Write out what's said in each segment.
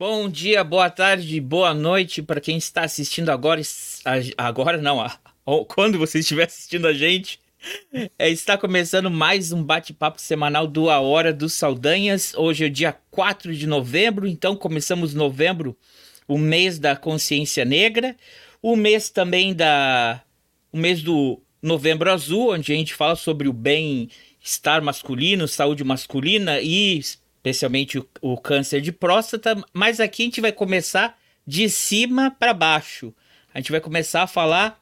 Bom dia, boa tarde, boa noite para quem está assistindo agora. Agora não, quando você estiver assistindo a gente. É, está começando mais um bate-papo semanal do A Hora dos Saldanhas. Hoje é dia 4 de novembro, então começamos novembro, o mês da consciência negra, o mês também da. o mês do Novembro Azul, onde a gente fala sobre o bem-estar masculino, saúde masculina e especialmente o, o câncer de próstata, mas aqui a gente vai começar de cima para baixo. A gente vai começar a falar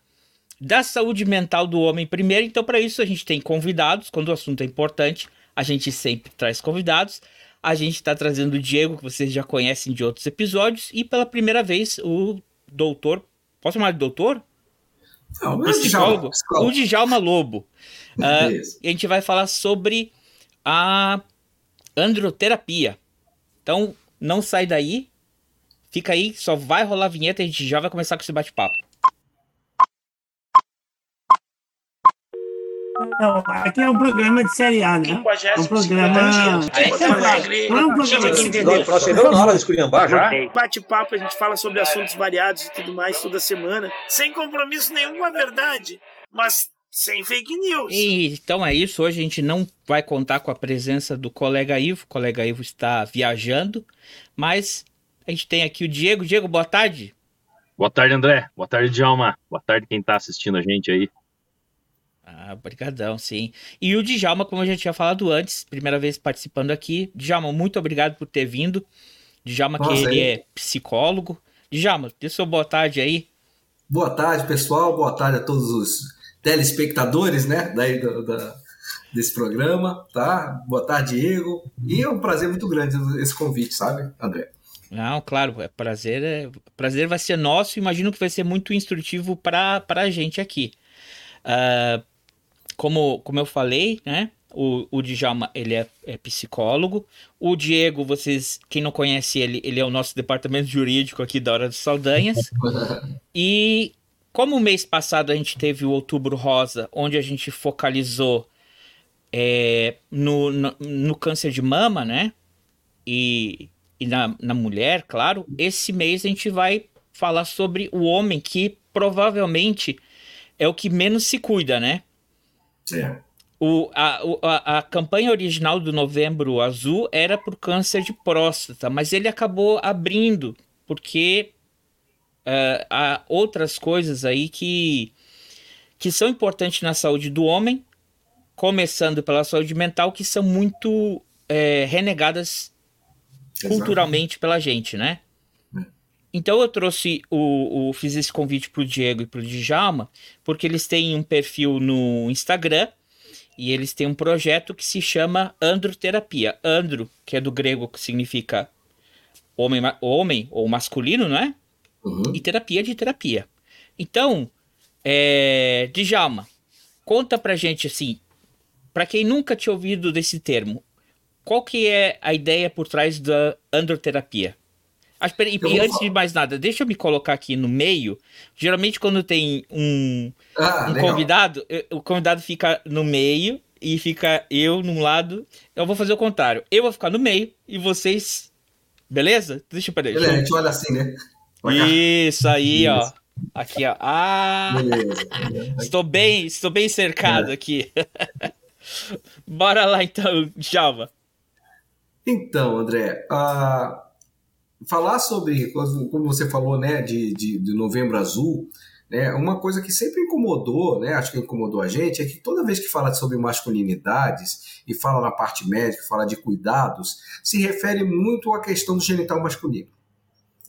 da saúde mental do homem primeiro, então para isso a gente tem convidados, quando o assunto é importante, a gente sempre traz convidados. A gente está trazendo o Diego, que vocês já conhecem de outros episódios, e pela primeira vez o doutor. Posso chamar de doutor? Não, é psicólogo, o Djalma Lobo. Uh, e a gente vai falar sobre a androterapia. Então, não sai daí. Fica aí, só vai rolar a vinheta e a gente já vai começar com esse bate-papo. Não, aqui é um programa de série A, né? É um programa. Procedeu na hora de esculhambar já? Bate-papo, a gente fala sobre assuntos variados e tudo mais toda semana, sem compromisso nenhum com a verdade, mas sem fake news. E, então é isso. Hoje a gente não vai contar com a presença do colega Ivo. O colega Ivo está viajando, mas a gente tem aqui o Diego. Diego, boa tarde. Boa tarde, André. Boa tarde, Djalma. Boa tarde quem está assistindo a gente aí. Ah, obrigadão, sim. E o Djalma, como eu já tinha falado antes, primeira vez participando aqui. Djalma, muito obrigado por ter vindo. Djalma, Nossa, que ele é psicólogo. Djalma, dê sua boa tarde aí. Boa tarde, pessoal. Boa tarde a todos os telespectadores, né, daí do, da, desse programa, tá? Boa tarde, Diego. E é um prazer muito grande esse convite, sabe, André? Não, claro, é prazer, é, prazer vai ser nosso. Imagino que vai ser muito instrutivo para a gente aqui. Uh, como, como eu falei, né? O, o Djalma, ele é, é, psicólogo. O Diego, vocês, quem não conhece ele, ele é o nosso departamento jurídico aqui da Hora dos Saldanhas. e como o mês passado a gente teve o Outubro Rosa, onde a gente focalizou é, no, no, no, câncer de mama, né? E, e na, na mulher, claro. Esse mês a gente vai falar sobre o homem, que provavelmente é o que menos se cuida, né? É. O, a, a, a campanha original do Novembro Azul era por câncer de próstata, mas ele acabou abrindo, porque uh, há outras coisas aí que, que são importantes na saúde do homem, começando pela saúde mental, que são muito é, renegadas Exato. culturalmente pela gente, né? É. Então eu trouxe o, o fiz esse convite pro Diego e pro Djalma, porque eles têm um perfil no Instagram e eles têm um projeto que se chama Androterapia. Andro, que é do grego que significa homem, homem ou masculino, não é? Uhum. e terapia de terapia. Então, é, Djalma, conta pra gente assim, para quem nunca tinha ouvido desse termo, qual que é a ideia por trás da androterapia? Ah, e, e antes de mais nada, deixa eu me colocar aqui no meio. Geralmente, quando tem um, ah, um convidado, o convidado fica no meio e fica eu num lado. Eu vou fazer o contrário. Eu vou ficar no meio e vocês. Beleza? Deixa eu peraí. Beleza, a gente olha assim, né? Isso aí, Isso. ó. Aqui, ó. Ah! Estou bem, estou bem cercado é. aqui. Bora lá então, Java. Então, André, uh, falar sobre, como você falou, né, de, de, de Novembro Azul, né, uma coisa que sempre incomodou, né, acho que incomodou a gente, é que toda vez que fala sobre masculinidades e fala na parte médica, fala de cuidados, se refere muito à questão do genital masculino.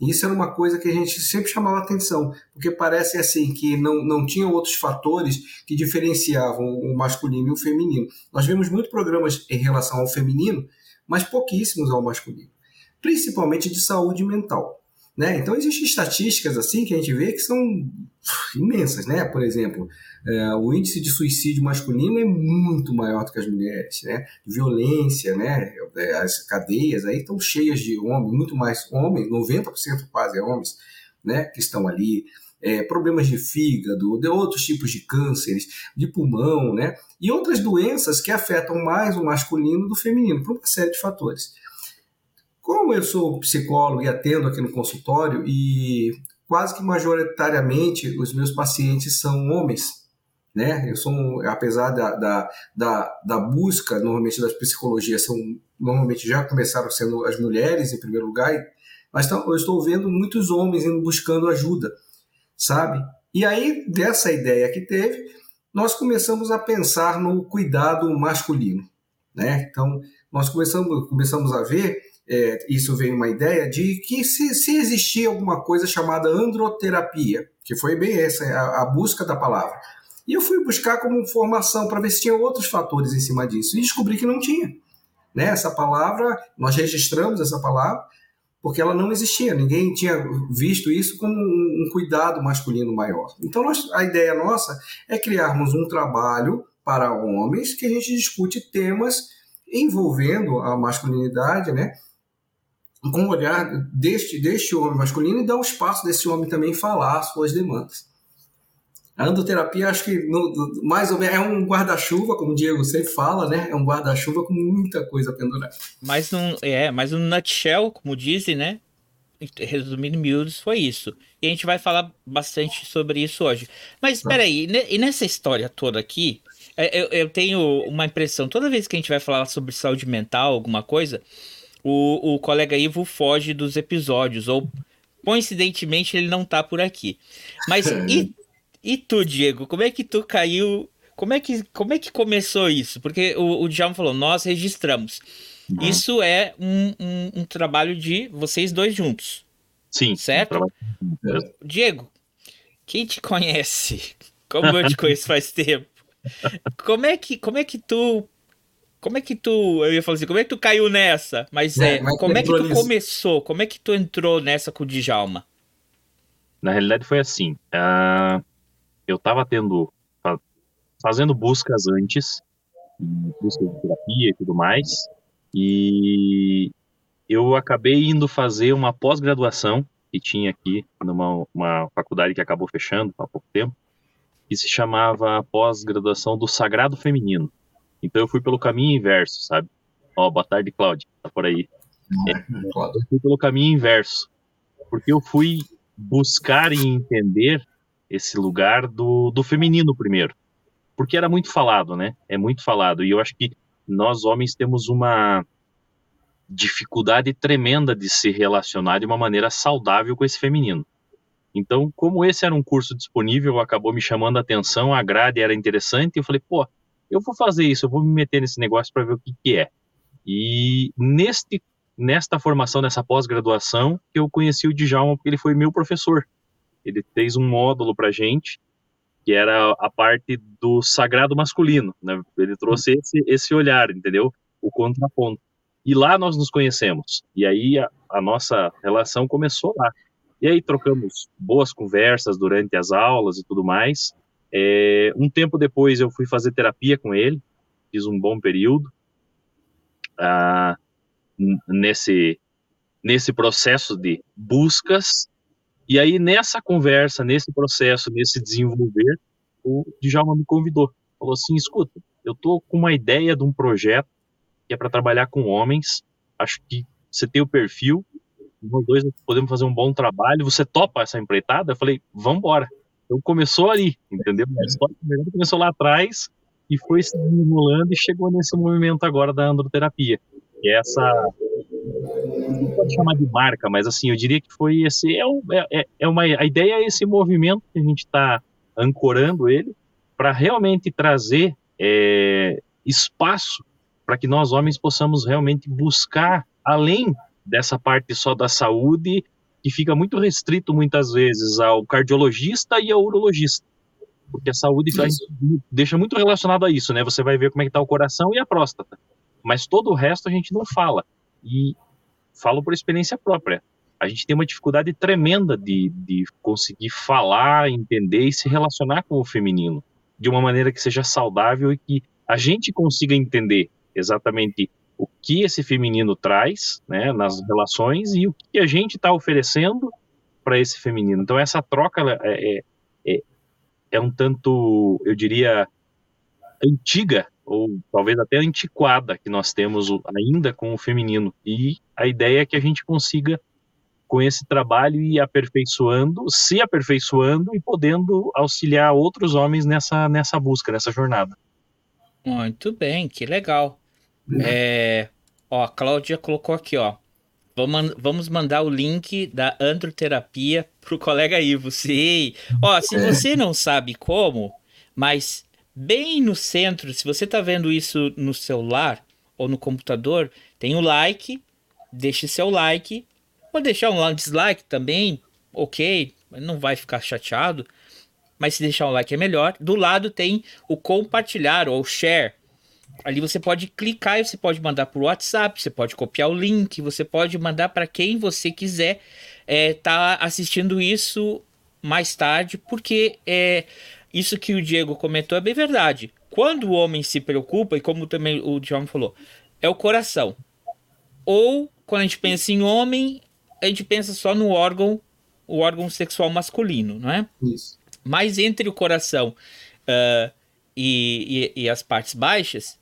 Isso era uma coisa que a gente sempre chamava atenção, porque parece assim que não, não tinha outros fatores que diferenciavam o masculino e o feminino. Nós vemos muitos programas em relação ao feminino, mas pouquíssimos ao masculino, principalmente de saúde mental. Né? Então existem estatísticas assim que a gente vê que são imensas, né? Por exemplo, é, o índice de suicídio masculino é muito maior do que as mulheres, né? Violência, né? É, as cadeias aí estão cheias de homens, muito mais homens, 90% quase é homens, né? Que estão ali. É, problemas de fígado, de outros tipos de cânceres, de pulmão, né? E outras doenças que afetam mais o masculino do feminino, por uma série de fatores. como eu sou psicólogo e atendo aqui no consultório e quase que majoritariamente os meus pacientes são homens, né? Eu sou, apesar da, da, da, da busca normalmente das psicologias, são, normalmente já começaram sendo as mulheres em primeiro lugar, mas eu estou vendo muitos homens indo buscando ajuda, sabe? E aí, dessa ideia que teve, nós começamos a pensar no cuidado masculino, né? Então, nós começamos, começamos a ver é, isso veio uma ideia de que se, se existia alguma coisa chamada androterapia, que foi bem essa, a, a busca da palavra. E eu fui buscar como formação para ver se tinha outros fatores em cima disso, e descobri que não tinha. Né? Essa palavra, nós registramos essa palavra, porque ela não existia, ninguém tinha visto isso como um, um cuidado masculino maior. Então, nós, a ideia nossa é criarmos um trabalho para homens que a gente discute temas envolvendo a masculinidade, né? Com o olhar deste, deste homem masculino e dar o espaço desse homem também falar suas demandas. A andoterapia, acho que no, mais ou menos é um guarda-chuva, como o Diego sempre fala, né? É um guarda-chuva com muita coisa pendurada. Mas num, é, mas no nutshell, como dizem, né? Resumindo miúdos, foi isso. E a gente vai falar bastante sobre isso hoje. Mas espera aí, e nessa história toda aqui, é, eu, eu tenho uma impressão, toda vez que a gente vai falar sobre saúde mental, alguma coisa, o, o colega Ivo foge dos episódios, ou coincidentemente ele não tá por aqui. Mas e, e tu, Diego, como é que tu caiu? Como é que, como é que começou isso? Porque o, o Djalma falou, nós registramos. Uhum. Isso é um, um, um, trabalho de vocês dois juntos. Sim. Certo? Um Diego, quem te conhece? Como eu te conheço faz tempo. Como é que, como é que tu como é que tu. Eu ia falar assim, como é que tu caiu nessa? Mas é, é como é que tu nisso? começou? Como é que tu entrou nessa com o Djalma? Na realidade foi assim. Uh, eu tava tendo. fazendo buscas antes, busca de terapia e tudo mais. E eu acabei indo fazer uma pós-graduação que tinha aqui numa uma faculdade que acabou fechando há pouco tempo, que se chamava pós-graduação do Sagrado Feminino. Então eu fui pelo caminho inverso, sabe? Ó, boa tarde, Cláudia, tá por aí. É, eu fui pelo caminho inverso, porque eu fui buscar e entender esse lugar do, do feminino primeiro, porque era muito falado, né? É muito falado, e eu acho que nós homens temos uma dificuldade tremenda de se relacionar de uma maneira saudável com esse feminino. Então, como esse era um curso disponível, acabou me chamando a atenção, a grade era interessante, eu falei, pô, eu vou fazer isso, eu vou me meter nesse negócio para ver o que, que é. E neste, nesta formação, nessa pós-graduação, eu conheci o Djalma porque ele foi meu professor. Ele fez um módulo para gente, que era a parte do sagrado masculino. Né? Ele trouxe esse, esse olhar, entendeu? O contraponto. E lá nós nos conhecemos. E aí a, a nossa relação começou lá. E aí trocamos boas conversas durante as aulas e tudo mais. É, um tempo depois eu fui fazer terapia com ele, fiz um bom período. Ah, nesse nesse processo de buscas. E aí nessa conversa, nesse processo, nesse desenvolver, o Djalma me convidou, falou assim, escuta, eu tô com uma ideia de um projeto que é para trabalhar com homens, acho que você tem o perfil, nós dois podemos fazer um bom trabalho, você topa essa empreitada? Eu falei, vamos embora. Então começou ali, entendeu? A história começou lá atrás e foi se desenrolando e chegou nesse movimento agora da androterapia. Que é essa. Não pode chamar de marca, mas assim, eu diria que foi esse. É, é, é uma, a ideia é esse movimento que a gente está ancorando ele para realmente trazer é, espaço para que nós homens possamos realmente buscar além dessa parte só da saúde que fica muito restrito muitas vezes ao cardiologista e ao urologista. Porque a saúde deixa muito relacionado a isso, né? Você vai ver como é que tá o coração e a próstata. Mas todo o resto a gente não fala. E falo por experiência própria. A gente tem uma dificuldade tremenda de, de conseguir falar, entender e se relacionar com o feminino de uma maneira que seja saudável e que a gente consiga entender exatamente o que esse feminino traz né, nas relações e o que a gente está oferecendo para esse feminino. Então, essa troca é, é, é, é, um tanto, eu diria, antiga, ou talvez até antiquada que nós temos ainda com o feminino. E a ideia é que a gente consiga, com esse trabalho, ir aperfeiçoando, se aperfeiçoando e podendo auxiliar outros homens nessa, nessa busca, nessa jornada. Muito bem, que legal. É, ó, a Cláudia colocou aqui, ó. Vamos mandar o link da androterapia pro colega Ivo. Sim. Ó, se é. você não sabe como, mas bem no centro, se você tá vendo isso no celular ou no computador, tem o like, deixe seu like. Pode deixar um dislike também, ok, não vai ficar chateado. Mas se deixar um like é melhor. Do lado tem o compartilhar ou share ali você pode clicar e você pode mandar por WhatsApp, você pode copiar o link, você pode mandar para quem você quiser é, tá assistindo isso mais tarde, porque é isso que o Diego comentou é bem verdade. Quando o homem se preocupa, e como também o Djalma falou, é o coração. Ou quando a gente pensa em homem, a gente pensa só no órgão, o órgão sexual masculino, não é? Isso. Mas entre o coração uh, e, e, e as partes baixas,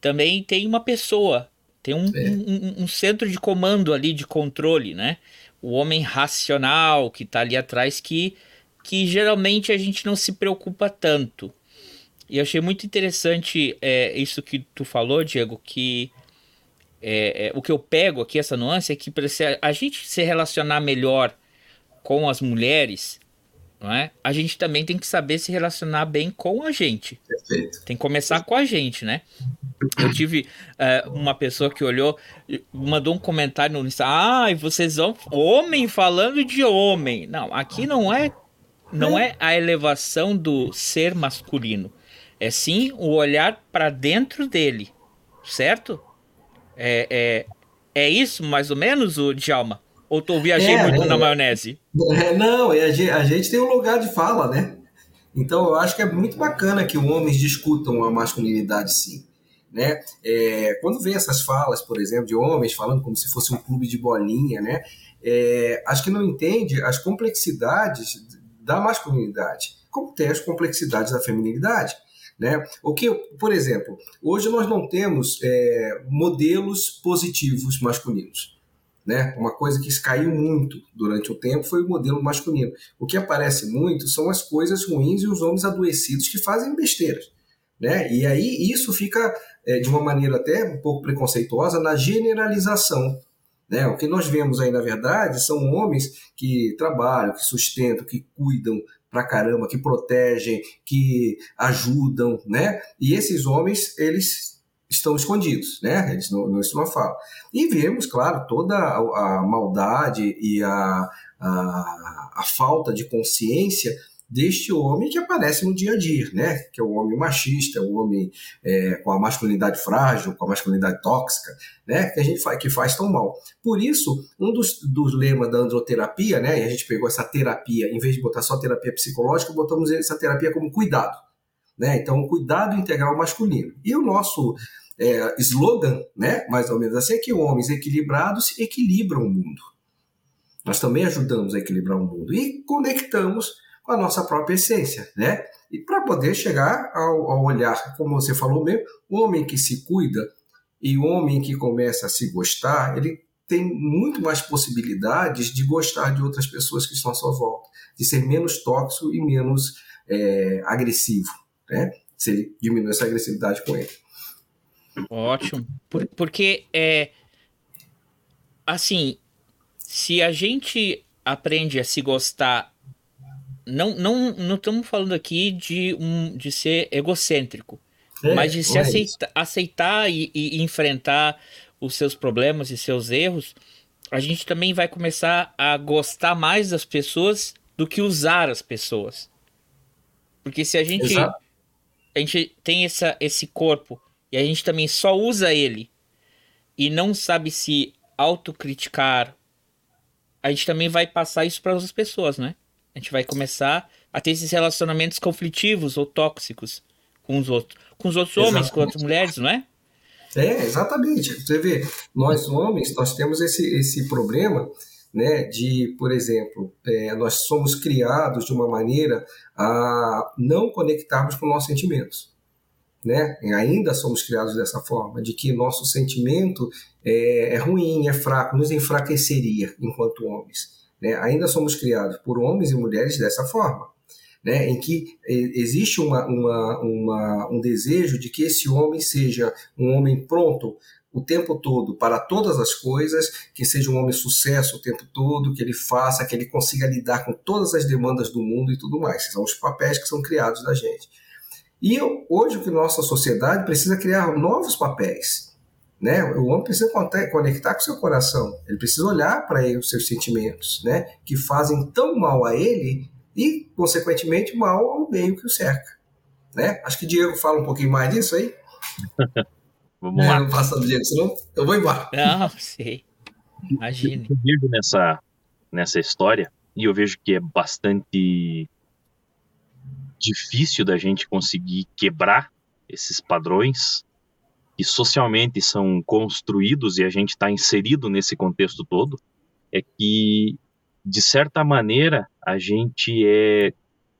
também tem uma pessoa, tem um, é. um, um, centro de comando ali, de controle, né? O homem racional que está ali atrás, que, que geralmente a gente não se preocupa tanto. E eu achei muito interessante é, isso que tu falou, Diego, que é, é, o que eu pego aqui, essa nuance, é que para a gente se relacionar melhor com as mulheres, não é? A gente também tem que saber se relacionar bem com a gente. Perfeito. Tem que começar com a gente, né? Eu tive uh, uma pessoa que olhou, mandou um comentário no Insta. Ah, vocês vão. Homem falando de homem. Não, aqui não é. Não é a elevação do ser masculino. É sim o olhar para dentro dele. Certo? É, é, é isso, mais ou menos, o Djalma? Ou tu viajei é, muito é, na maionese? É, não, a gente, a gente tem um lugar de fala, né? Então eu acho que é muito bacana que homens discutam a masculinidade, sim. Né? É, quando vem essas falas, por exemplo, de homens falando como se fosse um clube de bolinha, né? É, acho que não entende as complexidades da masculinidade, como tem as complexidades da feminilidade. Né? O que, por exemplo, hoje nós não temos é, modelos positivos masculinos. Né? Uma coisa que caiu muito durante o tempo foi o modelo masculino. O que aparece muito são as coisas ruins e os homens adoecidos que fazem besteiras. Né? E aí isso fica é, de uma maneira até um pouco preconceituosa na generalização. Né? O que nós vemos aí, na verdade, são homens que trabalham, que sustentam, que cuidam pra caramba, que protegem, que ajudam, né? E esses homens, eles estão escondidos, né? Eles não, não estão na fala. E vemos, claro, toda a, a maldade e a, a, a, falta de consciência deste homem que aparece no dia a dia, né? Que é o homem machista, o homem é, com a masculinidade frágil, com a masculinidade tóxica, né? Que a gente faz, que faz tão mal. Por isso, um dos, dos lemas da androterapia, né? E a gente pegou essa terapia, em vez de botar só terapia psicológica, botamos essa terapia como cuidado. Né? Então, cuidado integral masculino. E o nosso é, slogan, né, mais ou menos assim, é que homens equilibrados equilibram o mundo. Nós também ajudamos a equilibrar o mundo e conectamos com a nossa própria essência, né? E para poder chegar ao, ao, olhar, como você falou mesmo, o homem que se cuida e o homem que começa a se gostar, ele tem muito mais possibilidades de gostar de outras pessoas que estão à sua volta, de ser menos tóxico e menos é, agressivo né? Se ele diminui essa agressividade com ele. Ótimo. Por, porque é assim, se a gente aprende a se gostar, não não não estamos falando aqui de um de ser egocêntrico, é, mas de se é aceita, aceitar e, e enfrentar os seus problemas e seus erros, a gente também vai começar a gostar mais das pessoas do que usar as pessoas. Porque se a gente Exato a gente tem essa, esse corpo e a gente também só usa ele e não sabe se autocriticar, a gente também vai passar isso para outras pessoas, né? A gente vai começar a ter esses relacionamentos conflitivos ou tóxicos com os outros, com os outros exatamente. homens, com outras mulheres, não é? É, exatamente. Você vê, nós homens, nós temos esse, esse problema né, de, por exemplo, é, nós somos criados de uma maneira a não conectarmos com nossos sentimentos. né? ainda somos criados dessa forma, de que nosso sentimento é, é ruim, é fraco, nos enfraqueceria enquanto homens. Né? Ainda somos criados por homens e mulheres dessa forma. Né, em que existe uma, uma, uma, um desejo de que esse homem seja um homem pronto o tempo todo para todas as coisas, que seja um homem sucesso o tempo todo, que ele faça, que ele consiga lidar com todas as demandas do mundo e tudo mais. São os papéis que são criados da gente. E hoje o que nossa sociedade precisa criar novos papéis. Né? O homem precisa conectar com seu coração, ele precisa olhar para os seus sentimentos, né? que fazem tão mal a ele e, consequentemente, mal ao meio que o cerca. Né? Acho que o Diego fala um pouquinho mais disso aí. Vamos é, lá. Não passa do Diego, senão eu vou embora. Não, sei. Imagine. Eu vejo nessa, nessa história, e eu vejo que é bastante difícil da gente conseguir quebrar esses padrões que socialmente são construídos e a gente está inserido nesse contexto todo, é que, de certa maneira, a gente é,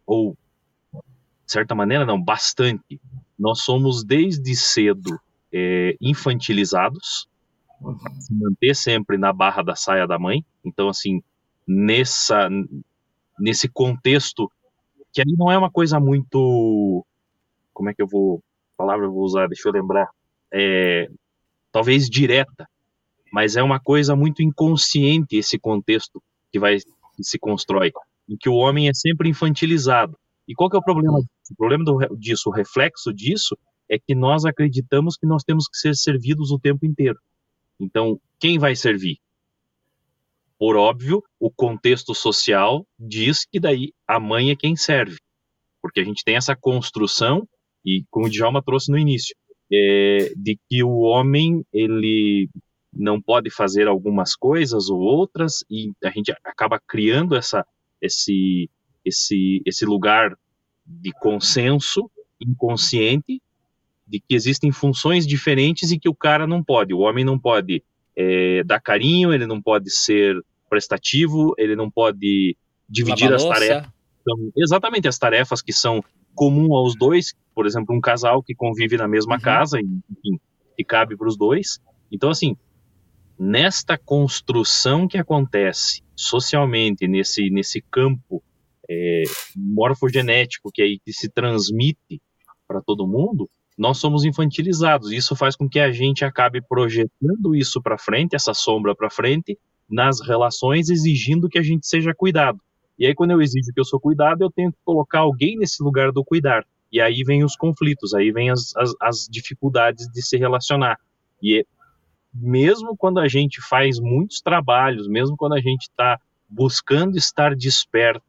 ou, de certa maneira não, bastante, nós somos desde cedo é, infantilizados, se manter sempre na barra da saia da mãe, então, assim, nessa, nesse contexto que aí não é uma coisa muito. Como é que eu vou. palavra eu vou usar? Deixa eu lembrar. É, talvez direta, mas é uma coisa muito inconsciente esse contexto que vai que se constrói, em que o homem é sempre infantilizado. E qual que é o problema? O problema do, disso, o reflexo disso, é que nós acreditamos que nós temos que ser servidos o tempo inteiro. Então, quem vai servir? Por óbvio, o contexto social diz que daí a mãe é quem serve, porque a gente tem essa construção e como o Djalma trouxe no início, é, de que o homem ele não pode fazer algumas coisas ou outras e a gente acaba criando essa esse esse esse lugar de consenso inconsciente de que existem funções diferentes e que o cara não pode. O homem não pode é, dar carinho, ele não pode ser prestativo, ele não pode dividir as tarefas. Então, exatamente as tarefas que são comum aos dois, por exemplo, um casal que convive na mesma uhum. casa, enfim, que cabe para os dois. Então, assim, nesta construção que acontece socialmente nesse nesse campo é, morfogenético que aí que se transmite para todo mundo, nós somos infantilizados. Isso faz com que a gente acabe projetando isso para frente, essa sombra para frente, nas relações, exigindo que a gente seja cuidado. E aí, quando eu exijo que eu sou cuidado, eu tenho que colocar alguém nesse lugar do cuidar. E aí vem os conflitos, aí vem as, as, as dificuldades de se relacionar. E é, mesmo quando a gente faz muitos trabalhos, mesmo quando a gente está buscando estar desperto,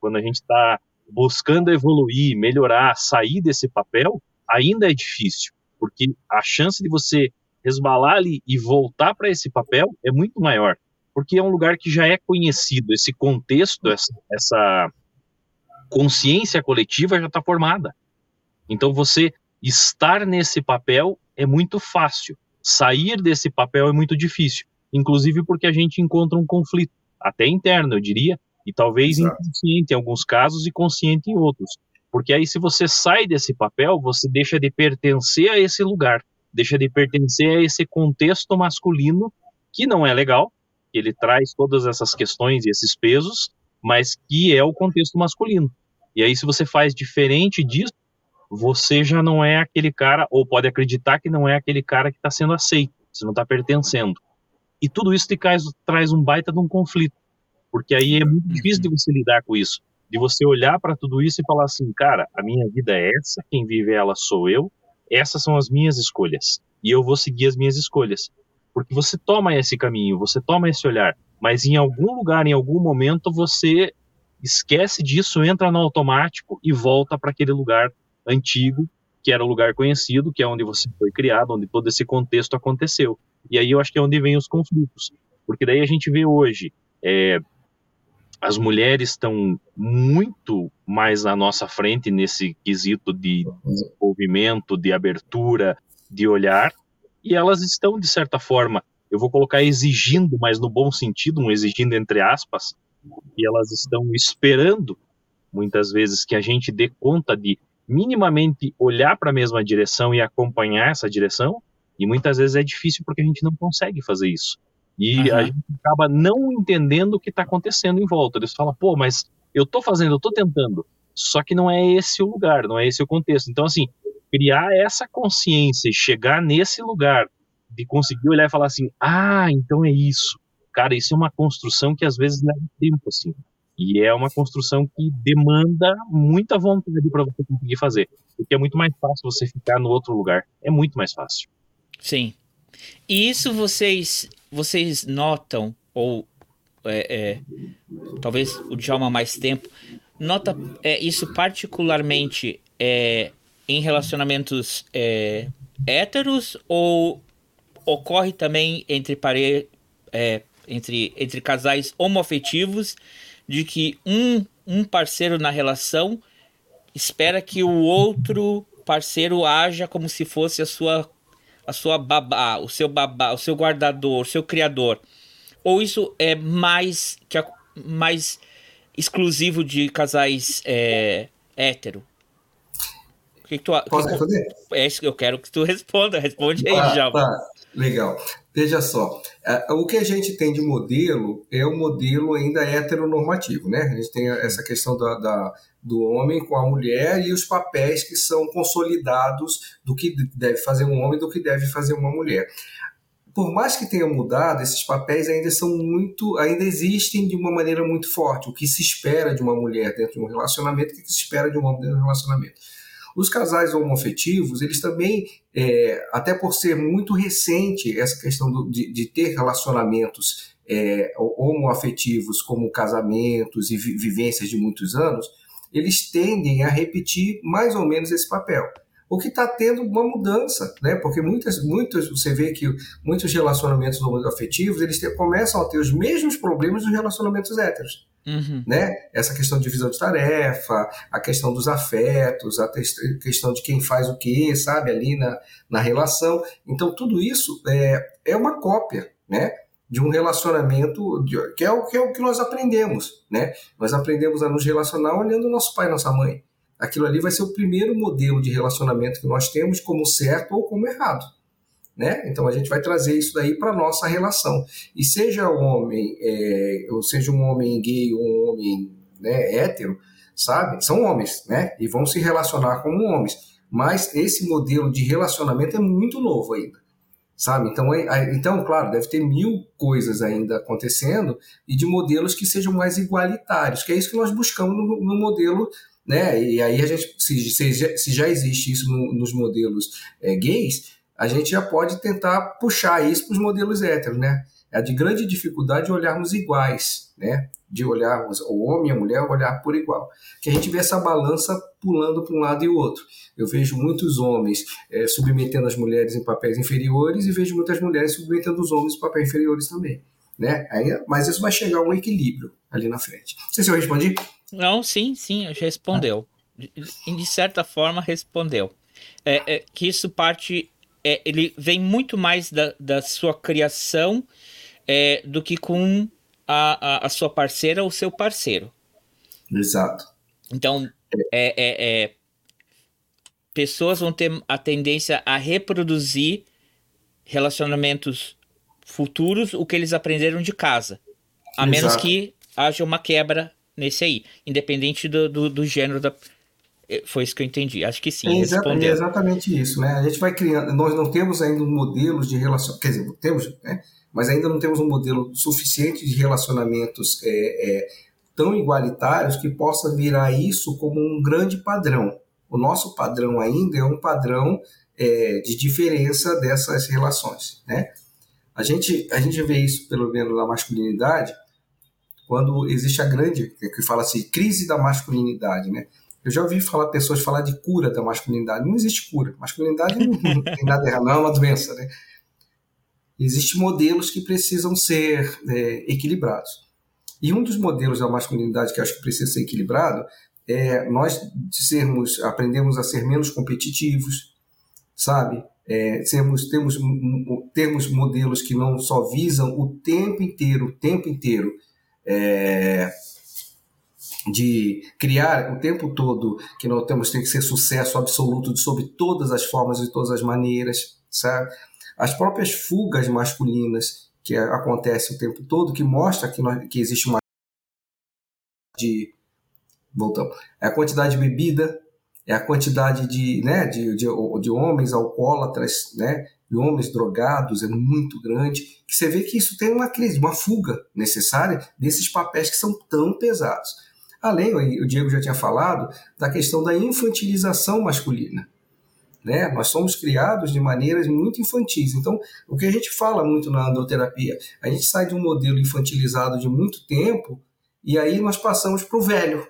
quando a gente está buscando evoluir, melhorar, sair desse papel, ainda é difícil, porque a chance de você resbalar ali e voltar para esse papel é muito maior, porque é um lugar que já é conhecido, esse contexto, essa, essa consciência coletiva já está formada. Então você estar nesse papel é muito fácil, sair desse papel é muito difícil, inclusive porque a gente encontra um conflito, até interno, eu diria, e talvez Exato. inconsciente em alguns casos e consciente em outros. Porque aí, se você sai desse papel, você deixa de pertencer a esse lugar, deixa de pertencer a esse contexto masculino que não é legal, ele traz todas essas questões e esses pesos, mas que é o contexto masculino. E aí, se você faz diferente disso, você já não é aquele cara, ou pode acreditar que não é aquele cara que está sendo aceito, você não está pertencendo. E tudo isso te traz, traz um baita de um conflito, porque aí é muito difícil de você lidar com isso de você olhar para tudo isso e falar assim, cara, a minha vida é essa, quem vive ela sou eu, essas são as minhas escolhas e eu vou seguir as minhas escolhas. Porque você toma esse caminho, você toma esse olhar, mas em algum lugar, em algum momento, você esquece disso, entra no automático e volta para aquele lugar antigo, que era o lugar conhecido, que é onde você foi criado, onde todo esse contexto aconteceu. E aí eu acho que é onde vem os conflitos. Porque daí a gente vê hoje é, as mulheres estão muito mais à nossa frente nesse quesito de desenvolvimento, de abertura, de olhar, e elas estão, de certa forma, eu vou colocar exigindo, mas no bom sentido, um exigindo entre aspas, e elas estão esperando, muitas vezes, que a gente dê conta de minimamente olhar para a mesma direção e acompanhar essa direção, e muitas vezes é difícil porque a gente não consegue fazer isso. E uhum. a gente acaba não entendendo o que está acontecendo em volta. Eles falam, pô, mas eu estou fazendo, eu estou tentando. Só que não é esse o lugar, não é esse o contexto. Então, assim, criar essa consciência e chegar nesse lugar de conseguir olhar e falar assim, ah, então é isso. Cara, isso é uma construção que às vezes leva tempo, assim. E é uma construção que demanda muita vontade para você conseguir fazer. Porque é muito mais fácil você ficar no outro lugar. É muito mais fácil. Sim. E isso vocês, vocês notam, ou é, é, talvez o Djalma mais tempo, nota é, isso particularmente é, em relacionamentos é, héteros ou ocorre também entre, pare, é, entre, entre casais homoafetivos de que um, um parceiro na relação espera que o outro parceiro haja como se fosse a sua a sua babá, o seu babá, o seu guardador, o seu criador. Ou isso é mais que a, mais exclusivo de casais é, hétero? O que, que tu Posso responder? É isso que eu quero que tu responda. Responde aí, ah, já. Tá. Legal. Veja só, é, o que a gente tem de modelo é o modelo ainda heteronormativo, né? A gente tem essa questão da, da, do homem com a mulher e os papéis que são consolidados do que deve fazer um homem do que deve fazer uma mulher. Por mais que tenha mudado, esses papéis ainda são muito, ainda existem de uma maneira muito forte. O que se espera de uma mulher dentro de um relacionamento, o que se espera de um homem dentro de um relacionamento. Os casais homoafetivos, eles também, é, até por ser muito recente essa questão do, de, de, ter relacionamentos é, homoafetivos como casamentos e vi, vivências de muitos anos, eles tendem a repetir mais ou menos esse papel. O que está tendo uma mudança, né? Porque muitas, muitas, você vê que muitos relacionamentos homoafetivos eles te, começam a ter os mesmos problemas dos relacionamentos héteros. Uhum. Né? Essa questão de divisão de tarefa, a questão dos afetos, a questão de quem faz o que, sabe, ali na, na relação. Então, tudo isso é, é uma cópia, né? De um relacionamento, de, que, é o, que é o que nós aprendemos, né? Nós aprendemos a nos relacionar olhando nosso pai e nossa mãe. Aquilo ali vai ser o primeiro modelo de relacionamento que nós temos como certo ou como errado né? Então a gente vai trazer isso daí para nossa relação. E seja homem, é, ou seja um homem gay ou um homem né, hétero, sabe? São homens, né? E vão se relacionar como homens. Mas esse modelo de relacionamento é muito novo ainda, sabe? Então, é, então, claro, deve ter mil coisas ainda acontecendo e de modelos que sejam mais igualitários, que é isso que nós buscamos no, no modelo né? E aí a gente, se, se, se já existe isso no, nos modelos é, gays, a gente já pode tentar puxar isso para os modelos héteros, né? É de grande dificuldade olharmos iguais, né? De olharmos o homem e a mulher olhar por igual. Que a gente vê essa balança pulando para um lado e o outro. Eu vejo muitos homens é, submetendo as mulheres em papéis inferiores e vejo muitas mulheres submetendo os homens em papéis inferiores também. Né? Aí, mas isso vai chegar a um equilíbrio ali na frente. Não sei se eu respondi. Não, sim, sim, respondeu. De, de certa forma, respondeu. É, é, que isso parte é, ele vem muito mais da, da sua criação é, do que com a, a, a, sua parceira ou seu parceiro. Exato. Então, é, é, é, pessoas vão ter a tendência a reproduzir relacionamentos futuros, o que eles aprenderam de casa. A Exato. menos que haja uma quebra nesse aí, independente do, do, do gênero da, é, foi isso que eu entendi. Acho que sim. É exatamente, é exatamente isso, né? A gente vai criando. Nós não temos ainda um modelo de relacionamento. Quer dizer, temos, né? Mas ainda não temos um modelo suficiente de relacionamentos é, é, tão igualitários que possa virar isso como um grande padrão. O nosso padrão ainda é um padrão é, de diferença dessas relações, né? A gente, a gente vê isso, pelo menos, na masculinidade, quando existe a grande, que fala assim, crise da masculinidade, né? Eu já ouvi falar pessoas falar de cura da masculinidade. Não existe cura. Masculinidade não, não tem nada errado, não é uma doença, né? Existem modelos que precisam ser é, equilibrados. E um dos modelos da masculinidade que acho que precisa ser equilibrado é nós sermos, aprendemos a ser menos competitivos, sabe? É, sermos, temos, termos modelos que não só visam o tempo inteiro, o tempo inteiro, é, de criar o tempo todo que nós temos tem que ser sucesso absoluto sob todas as formas e todas as maneiras, sabe? As próprias fugas masculinas que acontecem o tempo todo, que mostra que, nós, que existe uma de voltamos, é a quantidade de bebida, é a quantidade de, né, de, de, de homens alcoólatras, né, de homens drogados é muito grande, que você vê que isso tem uma crise, uma fuga necessária desses papéis que são tão pesados. Além, o Diego já tinha falado, da questão da infantilização masculina. Né? Nós somos criados de maneiras muito infantis. Então, o que a gente fala muito na androterapia, a gente sai de um modelo infantilizado de muito tempo e aí nós passamos para o velho,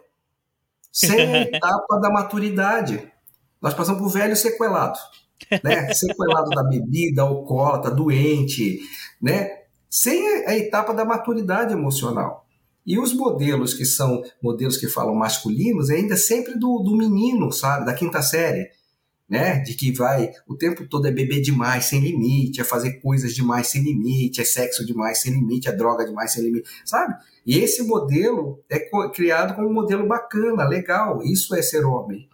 sem a etapa da maturidade. Nós passamos para o velho sequelado. Né? Sequelado da bebida, alcoólatra, doente, né? sem a etapa da maturidade emocional. E os modelos que são modelos que falam masculinos é ainda sempre do, do menino, sabe? Da quinta série. Né? De que vai o tempo todo é beber demais sem limite, é fazer coisas demais sem limite, é sexo demais sem limite, é droga demais sem limite, sabe? E esse modelo é criado como um modelo bacana, legal. Isso é ser homem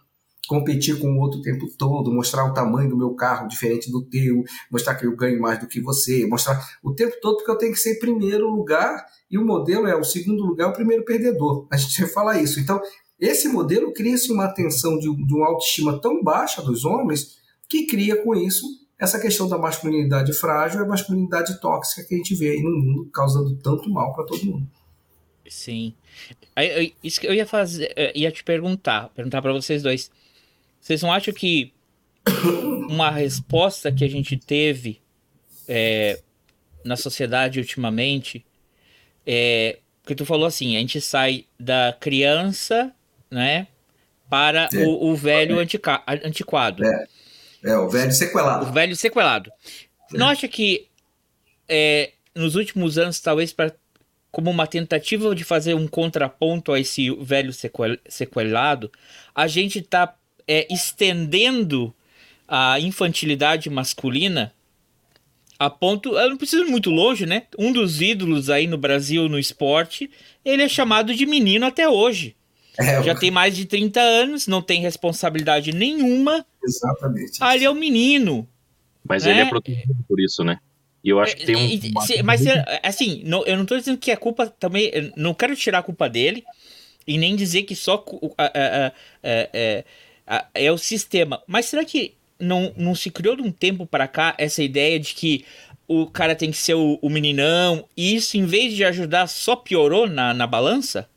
competir com o outro o tempo todo, mostrar o tamanho do meu carro diferente do teu, mostrar que eu ganho mais do que você, mostrar o tempo todo porque eu tenho que ser primeiro lugar e o modelo é o segundo lugar, o primeiro perdedor. A gente fala isso. Então, esse modelo cria-se uma tensão de, de uma autoestima tão baixa dos homens que cria com isso essa questão da masculinidade frágil e a masculinidade tóxica que a gente vê aí no mundo, causando tanto mal para todo mundo. Sim. Isso que eu ia fazer, ia te perguntar, perguntar para vocês dois. Vocês não acham que uma resposta que a gente teve é, na sociedade ultimamente é porque tu falou assim, a gente sai da criança, né, para o, o, velho antica, antiquado. É. é, o velho sequelado. O velho sequelado. Não acha que é, nos últimos anos, talvez para como uma tentativa de fazer um contraponto a esse velho sequel, sequelado, a gente está é, estendendo a infantilidade masculina a ponto. Eu não preciso ir muito longe, né? Um dos ídolos aí no Brasil no esporte, ele é chamado de menino até hoje. É, Já tem mais de 30 anos, não tem responsabilidade nenhuma. Exatamente. Ah, ele é um menino. Mas né? ele é protegido por isso, né? E eu acho que tem um. Se, mas, assim, não, eu não tô dizendo que a culpa também. Não quero tirar a culpa dele. E nem dizer que só. Uh, é o sistema. Mas será que não, não se criou de um tempo para cá essa ideia de que o cara tem que ser o, o meninão e isso, em vez de ajudar, só piorou na, na balança?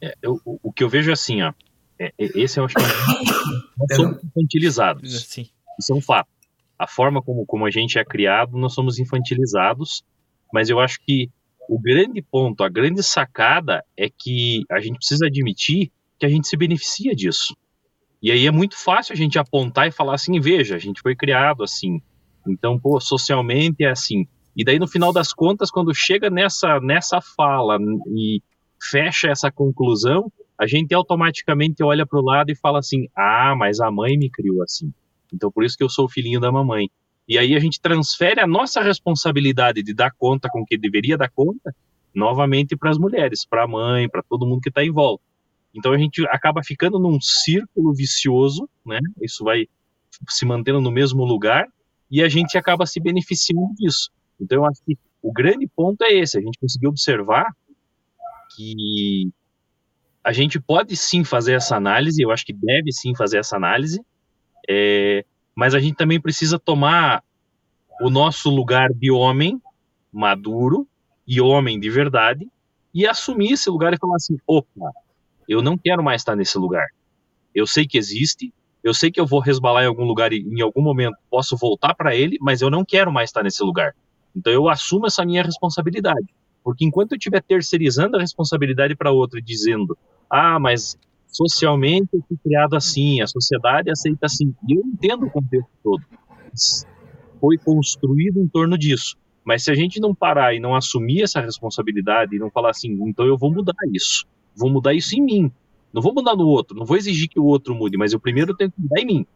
É, eu, o, que eu vejo é assim, ó. É, é esse eu acho que nós somos infantilizados. Sim. Isso é um fato. A forma como, como a gente é criado, nós somos infantilizados, mas eu acho que o grande ponto, a grande sacada é que a gente precisa admitir que a gente se beneficia disso. E aí é muito fácil a gente apontar e falar assim, veja, a gente foi criado assim. Então, pô, socialmente é assim. E daí no final das contas, quando chega nessa nessa fala e fecha essa conclusão, a gente automaticamente olha para o lado e fala assim: "Ah, mas a mãe me criou assim". Então por isso que eu sou o filhinho da mamãe. E aí a gente transfere a nossa responsabilidade de dar conta com o que deveria dar conta novamente para as mulheres, para a mãe, para todo mundo que está em volta. Então a gente acaba ficando num círculo vicioso, né? Isso vai se mantendo no mesmo lugar e a gente acaba se beneficiando disso. Então eu acho que o grande ponto é esse, a gente conseguiu observar que a gente pode sim fazer essa análise, eu acho que deve sim fazer essa análise, é, mas a gente também precisa tomar o nosso lugar de homem maduro e homem de verdade e assumir esse lugar e falar assim, opa, eu não quero mais estar nesse lugar. Eu sei que existe, eu sei que eu vou resbalar em algum lugar e em algum momento posso voltar para ele, mas eu não quero mais estar nesse lugar. Então eu assumo essa minha responsabilidade. Porque enquanto eu estiver terceirizando a responsabilidade para outro e dizendo, ah, mas socialmente eu fui criado assim, a sociedade aceita assim, e eu entendo o contexto todo. Foi construído em torno disso. Mas se a gente não parar e não assumir essa responsabilidade e não falar assim, então eu vou mudar isso Vou mudar isso em mim. Não vou mudar no outro, não vou exigir que o outro mude, mas eu primeiro tenho que mudar em mim.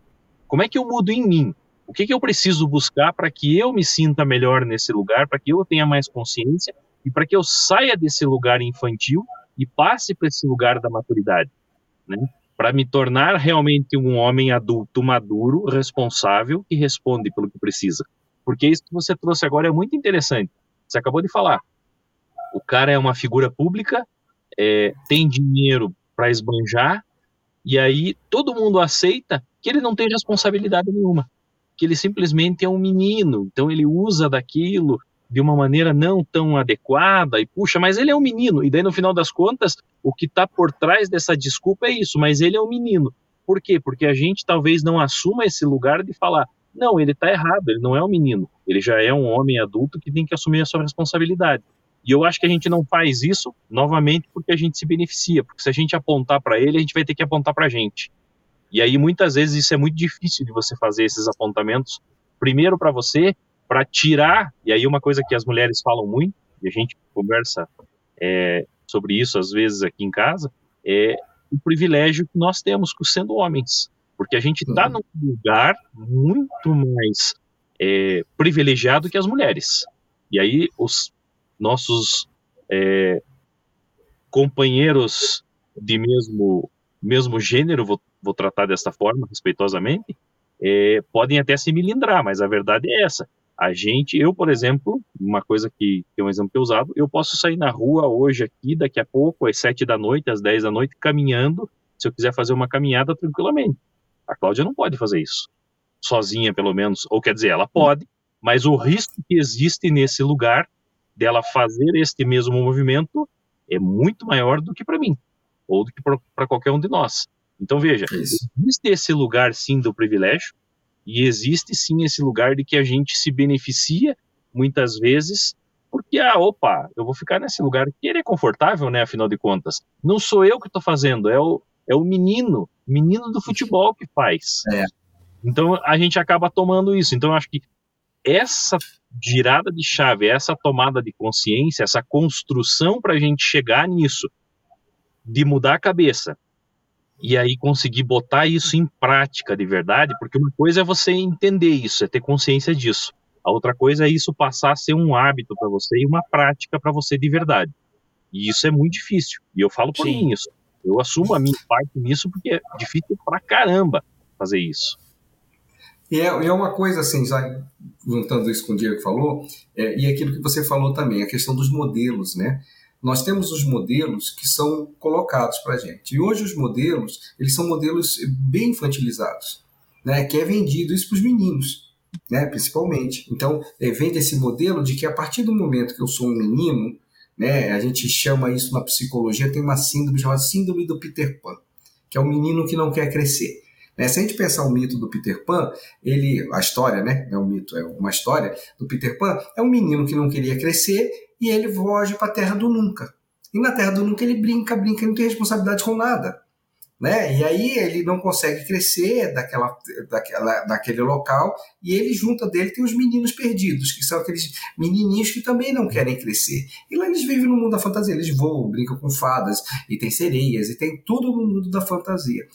Como é que eu mudo em mim? O que, que eu preciso buscar para que eu me sinta melhor nesse lugar, para que eu tenha mais consciência e para que eu saia desse lugar infantil e passe para esse lugar da maturidade, né? Para me tornar realmente um homem adulto, maduro, responsável e responde pelo que precisa. Porque isso que você trouxe agora é muito interessante. Você acabou de falar. O cara é uma figura pública, é, tem dinheiro para esbanjar, e aí todo mundo aceita que ele não tem responsabilidade nenhuma, que ele simplesmente é um menino, então ele usa daquilo de uma maneira não tão adequada e puxa, mas ele é um menino, e daí no final das contas, o que está por trás dessa desculpa é isso, mas ele é um menino. Por quê? Porque a gente talvez não assuma esse lugar de falar, não, ele está errado, ele não é um menino, ele já é um homem adulto que tem que assumir a sua responsabilidade. E eu acho que a gente não faz isso, novamente, porque a gente se beneficia, porque se a gente apontar para ele, a gente vai ter que apontar para a gente. E aí, muitas vezes, isso é muito difícil de você fazer esses apontamentos, primeiro para você, para tirar, e aí uma coisa que as mulheres falam muito, e a gente conversa é, sobre isso às vezes aqui em casa, é o privilégio que nós temos sendo homens. Porque a gente está num lugar muito mais é, privilegiado que as mulheres. E aí os nossos é, companheiros de mesmo, mesmo gênero, vou, vou tratar desta forma, respeitosamente, é, podem até se milindrar, mas a verdade é essa. A gente, eu, por exemplo, uma coisa que, que é um exemplo que eu usado, eu posso sair na rua hoje aqui, daqui a pouco, às sete da noite, às dez da noite, caminhando, se eu quiser fazer uma caminhada tranquilamente. A Cláudia não pode fazer isso. Sozinha, pelo menos. Ou quer dizer, ela pode, mas o risco que existe nesse lugar dela fazer este mesmo movimento é muito maior do que para mim, ou do que para qualquer um de nós. Então, veja, Isso. existe esse lugar, sim, do privilégio, e existe, sim, esse lugar de que a gente se beneficia, muitas vezes, porque, ah, opa, eu vou ficar nesse lugar que ele é confortável, né, afinal de contas. Não sou eu que estou fazendo, é o, é o menino, menino do futebol que faz. É. Então, a gente acaba tomando isso. Então, eu acho que essa girada de chave, essa tomada de consciência, essa construção para a gente chegar nisso, de mudar a cabeça e aí conseguir botar isso em prática de verdade, porque uma coisa é você entender isso, é ter consciência disso. A outra coisa é isso passar a ser um hábito para você e uma prática para você de verdade. E isso é muito difícil. E eu falo por Sim. mim isso. Eu assumo a minha parte nisso porque é difícil pra caramba fazer isso. E é, é uma coisa assim, já juntando isso com o Diego falou, é, e aquilo que você falou também, a questão dos modelos, né? Nós temos os modelos que são colocados para a gente. E hoje os modelos, eles são modelos bem infantilizados, né? Que é vendido isso para os meninos, né? Principalmente. Então, é, vende esse modelo de que a partir do momento que eu sou um menino, né? A gente chama isso na psicologia, tem uma síndrome chamada síndrome do Peter Pan, que é o menino que não quer crescer. Né? Se a gente pensar o mito do Peter Pan, ele, a história, né? É um mito, é uma história do Peter Pan. É um menino que não queria crescer e ele foge para a Terra do Nunca. E na Terra do Nunca ele brinca, brinca, e não tem responsabilidade com nada. Né? E aí ele não consegue crescer daquela, daquela, daquele local e ele junta dele tem os meninos perdidos, que são aqueles menininhos que também não querem crescer. E lá eles vivem no mundo da fantasia, eles voam, brincam com fadas, e tem sereias, e tem tudo no mundo da fantasia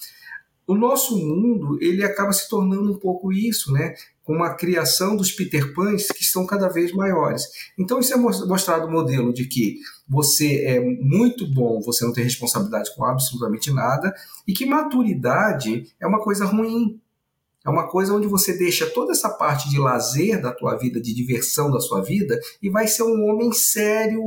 o nosso mundo ele acaba se tornando um pouco isso, né? Com uma criação dos Peter Pans que estão cada vez maiores. Então, isso é mostrado o modelo de que você é muito bom, você não tem responsabilidade com absolutamente nada, e que maturidade é uma coisa ruim. É uma coisa onde você deixa toda essa parte de lazer da tua vida, de diversão da sua vida, e vai ser um homem sério,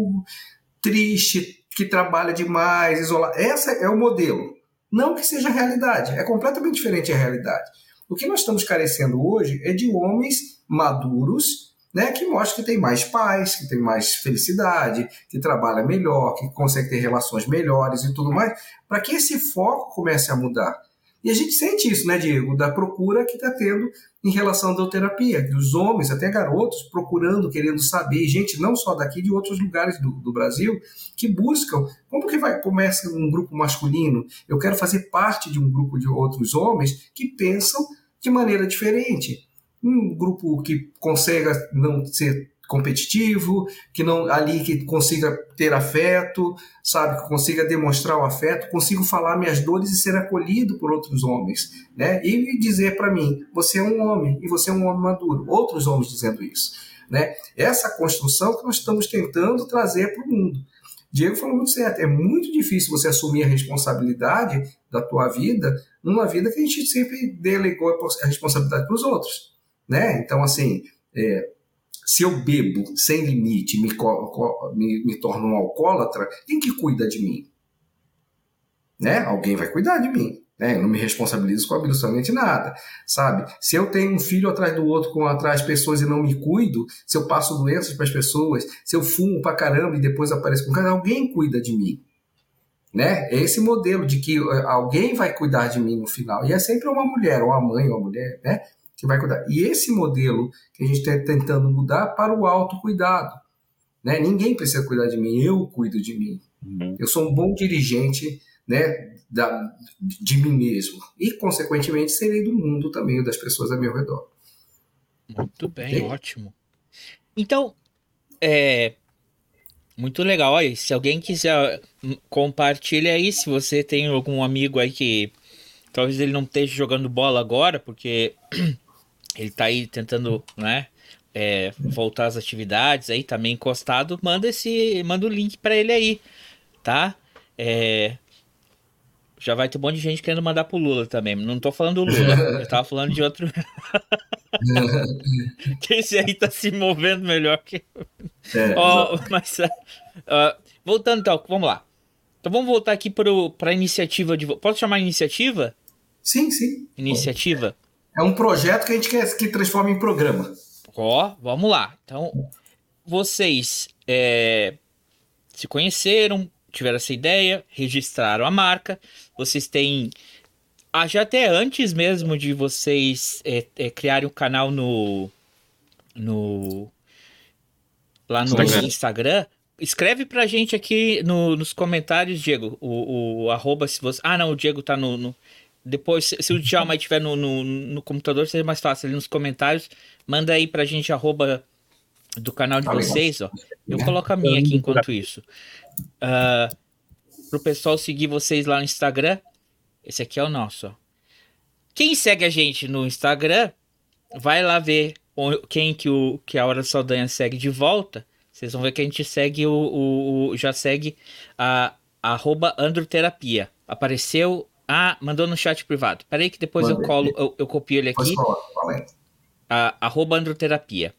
triste, que trabalha demais, isolado. Esse é o modelo. Não que seja realidade, é completamente diferente a realidade. O que nós estamos carecendo hoje é de homens maduros, né, que mostram que tem mais paz, que tem mais felicidade, que trabalha melhor, que consegue ter relações melhores e tudo mais, para que esse foco comece a mudar. E a gente sente isso, né, Diego, da procura que está tendo em relação à terapia, dos homens, até garotos, procurando, querendo saber, gente não só daqui, de outros lugares do, do Brasil, que buscam como que vai começa um grupo masculino. Eu quero fazer parte de um grupo de outros homens que pensam de maneira diferente. Um grupo que consegue não ser competitivo, que não ali que consiga ter afeto, sabe, que consiga demonstrar o afeto, consigo falar minhas dores e ser acolhido por outros homens, né? E dizer para mim, você é um homem e você é um homem maduro. Outros homens dizendo isso, né? Essa construção que nós estamos tentando trazer para o mundo Diego falou muito certo. É muito difícil você assumir a responsabilidade da tua vida numa vida que a gente sempre delegou a responsabilidade para os outros, né? Então, assim, é, se eu bebo sem limite me, me, me torno um alcoólatra, quem que cuida de mim? Né? Alguém vai cuidar de mim. Né? Eu não me responsabilizo com absolutamente nada, sabe? Se eu tenho um filho atrás do outro, com atrás pessoas e não me cuido, se eu passo doenças para as pessoas, se eu fumo pra caramba e depois apareço com cara, alguém cuida de mim. Né? É esse modelo de que eh, alguém vai cuidar de mim no final. E é sempre uma mulher, ou uma mãe, ou uma mulher, né? Que vai cuidar. E esse modelo que a gente está tentando mudar para o autocuidado. Né? Ninguém precisa cuidar de mim, eu cuido de mim. Uhum. Eu sou um bom dirigente né, da, de mim mesmo. E, consequentemente, serei do mundo também, das pessoas ao meu redor. Muito bem, okay? ótimo. Então, é. Muito legal. Aí, se alguém quiser hum, compartilha aí, se você tem algum amigo aí que talvez ele não esteja jogando bola agora, porque ele tá aí tentando, né, é, voltar às atividades aí, tá meio encostado, manda esse, manda o link para ele aí, tá? É, já vai ter um monte de gente querendo mandar pro Lula também. Não tô falando do Lula, eu tava falando de outro. que esse aí tá se movendo melhor que. É, oh, mas, uh, voltando então, vamos lá. Então vamos voltar aqui para a iniciativa de. Posso chamar iniciativa? Sim, sim. Iniciativa? É um projeto que a gente quer que transforme em programa. Ó, oh, vamos lá. Então, vocês é, se conheceram, tiveram essa ideia, registraram a marca, vocês têm. Ah, já até antes mesmo de vocês é, é, criarem o um canal no. no. lá no Instagram. Instagram. Escreve pra gente aqui no, nos comentários, Diego, o, o arroba se você. Ah, não, o Diego tá no. no... Depois, se o Djalma estiver no, no, no, computador, seria mais fácil ali nos comentários. Manda aí pra gente arroba do canal de vocês, ó. Eu coloco a minha aqui enquanto isso. Uh, pro pessoal seguir vocês lá no Instagram. Esse aqui é o nosso, ó. Quem segue a gente no Instagram, vai lá ver quem que, o, que a Hora do Saldanha segue de volta. Vocês vão ver que a gente segue o, o, o já segue a, a arroba androterapia. Apareceu. Ah, mandou no chat privado. Peraí que depois eu colo, eu, eu copio ele aqui. A, arroba androterapia.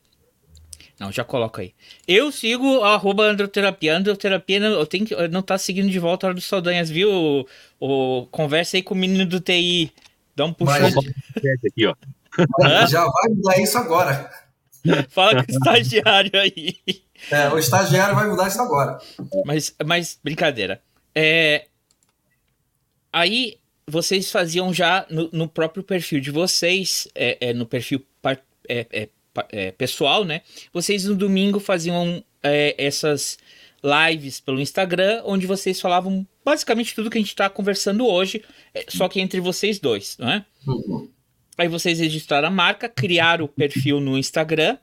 Não, já coloca aí. Eu sigo a arroba androterapia. Androterapia eu tenho que, não tá seguindo de volta a hora dos Saldanhas, viu? O, o, conversa aí com o menino do TI. Dá um puxão. Aqui, ó. Já vai mudar isso agora. Fala com o estagiário aí. É, o estagiário vai mudar isso agora. Mas, mas brincadeira. É, aí vocês faziam já no, no próprio perfil de vocês, é, é no perfil é, é, é, pessoal, né? Vocês no domingo faziam é, essas lives pelo Instagram, onde vocês falavam basicamente tudo que a gente está conversando hoje, é, só que entre vocês dois, não é? Uhum. Aí vocês registraram a marca, criaram o perfil no Instagram.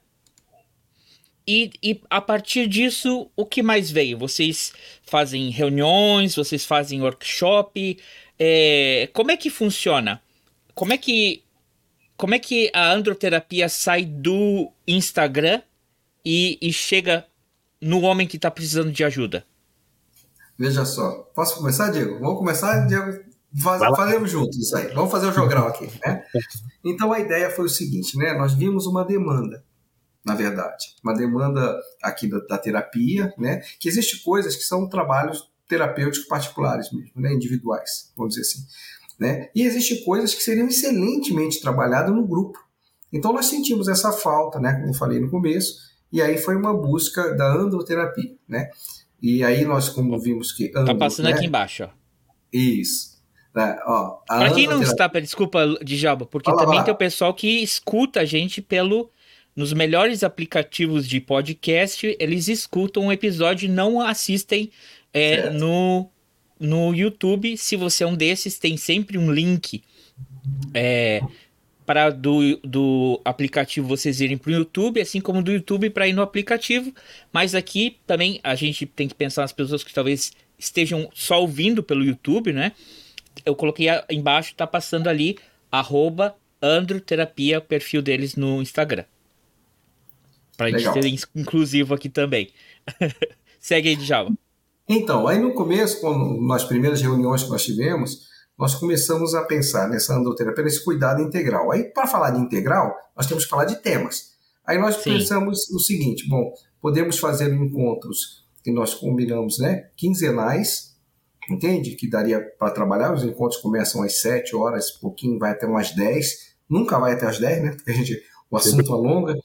E, e, a partir disso, o que mais veio? Vocês fazem reuniões, vocês fazem workshop? É, como é que funciona? Como é que como é que a androterapia sai do Instagram e, e chega no homem que está precisando de ajuda? Veja só. Posso começar, Diego? Vamos começar, Diego? Faz, fazemos juntos isso aí. Vamos fazer o jogral aqui, né? Então a ideia foi o seguinte, né? Nós vimos uma demanda, na verdade, uma demanda aqui da, da terapia, né? Que existe coisas que são trabalhos terapêuticos particulares mesmo, né? Individuais, vamos dizer assim. Né? E existem coisas que seriam excelentemente trabalhadas no grupo. Então nós sentimos essa falta, né, como eu falei no começo, e aí foi uma busca da androterapia, né? E aí nós como vimos que andro, tá passando né? aqui embaixo, ó. Isso. Né? Para quem não está, desculpa, Djalma, porque Fala também lá. tem o pessoal que escuta a gente pelo nos melhores aplicativos de podcast, eles escutam um episódio e não assistem é, no no YouTube, se você é um desses, tem sempre um link é, para do, do aplicativo vocês irem para o YouTube, assim como do YouTube para ir no aplicativo. Mas aqui também a gente tem que pensar nas pessoas que talvez estejam só ouvindo pelo YouTube, né? Eu coloquei embaixo, tá passando ali, arroba androterapia, o perfil deles no Instagram. Para a gente ter inclusivo aqui também. Segue aí, Djalma. Então, aí no começo, quando, nas primeiras reuniões que nós tivemos, nós começamos a pensar nessa androterapia, nesse cuidado integral. Aí, para falar de integral, nós temos que falar de temas. Aí nós Sim. pensamos o seguinte: bom, podemos fazer encontros que nós combinamos, né, quinzenais, entende? Que daria para trabalhar. Os encontros começam às 7 horas, pouquinho vai até umas 10. Nunca vai até as 10, né? Porque a gente, o assunto alonga.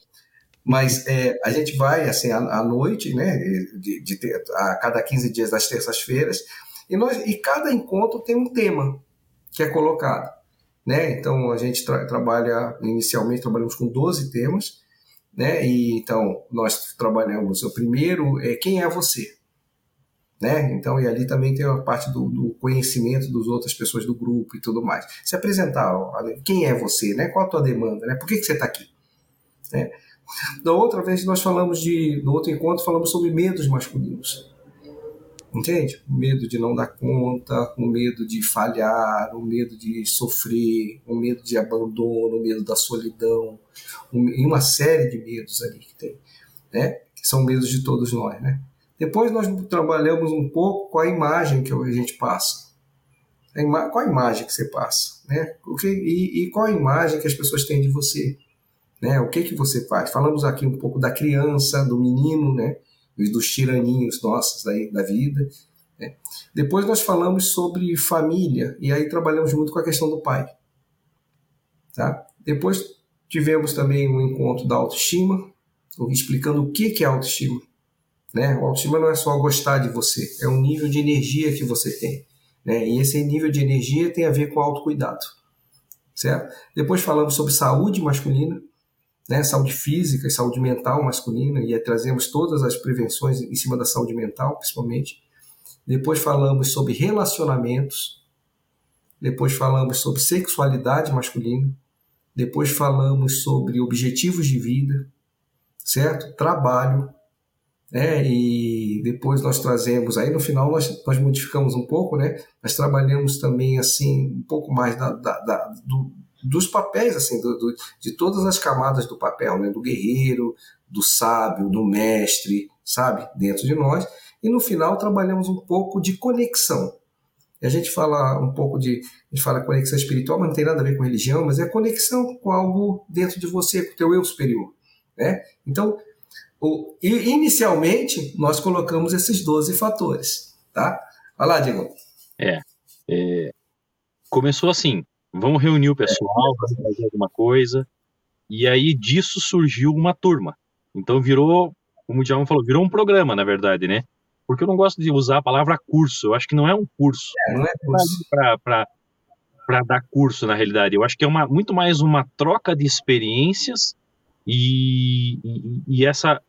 Mas é, a gente vai assim à, à noite, né? De, de a cada 15 dias das terças-feiras. E, nós, e cada encontro tem um tema que é colocado. Né? Então a gente tra trabalha, inicialmente trabalhamos com 12 temas, né? E então nós trabalhamos, o primeiro é quem é você? Né? Então, e ali também tem a parte do, do conhecimento das outras pessoas do grupo e tudo mais. Se apresentar, quem é você, né? Qual a tua demanda, né? Por que, que você está aqui? Né? Da outra vez nós falamos de, no outro encontro falamos sobre medos masculinos. Entende? O medo de não dar conta, o medo de falhar, o medo de sofrer, o medo de abandono, o medo da solidão, e uma série de medos ali que tem, né? Que são medos de todos nós, né? Depois nós trabalhamos um pouco com a imagem que a gente passa. A qual a imagem que você passa, né? O que, e, e qual a imagem que as pessoas têm de você, né? O que que você faz? Falamos aqui um pouco da criança, do menino, né? dos tiraninhos nossos da, da vida. Né? Depois nós falamos sobre família, e aí trabalhamos muito com a questão do pai. Tá? Depois tivemos também um encontro da autoestima, explicando o que é autoestima. Né? O autoestima não é só gostar de você, é um nível de energia que você tem. Né? E esse nível de energia tem a ver com autocuidado. Certo? Depois falamos sobre saúde masculina, né, saúde física e saúde mental masculina, e trazemos todas as prevenções em cima da saúde mental, principalmente. Depois falamos sobre relacionamentos, depois falamos sobre sexualidade masculina, depois falamos sobre objetivos de vida, certo? Trabalho, né? E depois nós trazemos, aí no final nós, nós modificamos um pouco, né? Nós trabalhamos também assim um pouco mais da, da, da do, dos papéis, assim, do, do, de todas as camadas do papel, né? do guerreiro, do sábio, do mestre, sabe? Dentro de nós. E no final trabalhamos um pouco de conexão. E a gente fala um pouco de. A gente fala conexão espiritual, mas não tem nada a ver com religião, mas é conexão com algo dentro de você, com o teu eu superior. Né? Então, o, inicialmente, nós colocamos esses 12 fatores. Tá? Vai lá, Diego. É, é, começou assim: Vamos reunir o pessoal, fazer alguma coisa. E aí disso surgiu uma turma. Então virou, como o Djalma falou, virou um programa, na verdade, né? Porque eu não gosto de usar a palavra curso. Eu acho que não é um curso. É, não é curso. Para dar curso, na realidade. Eu acho que é uma, muito mais uma troca de experiências e, e, e essa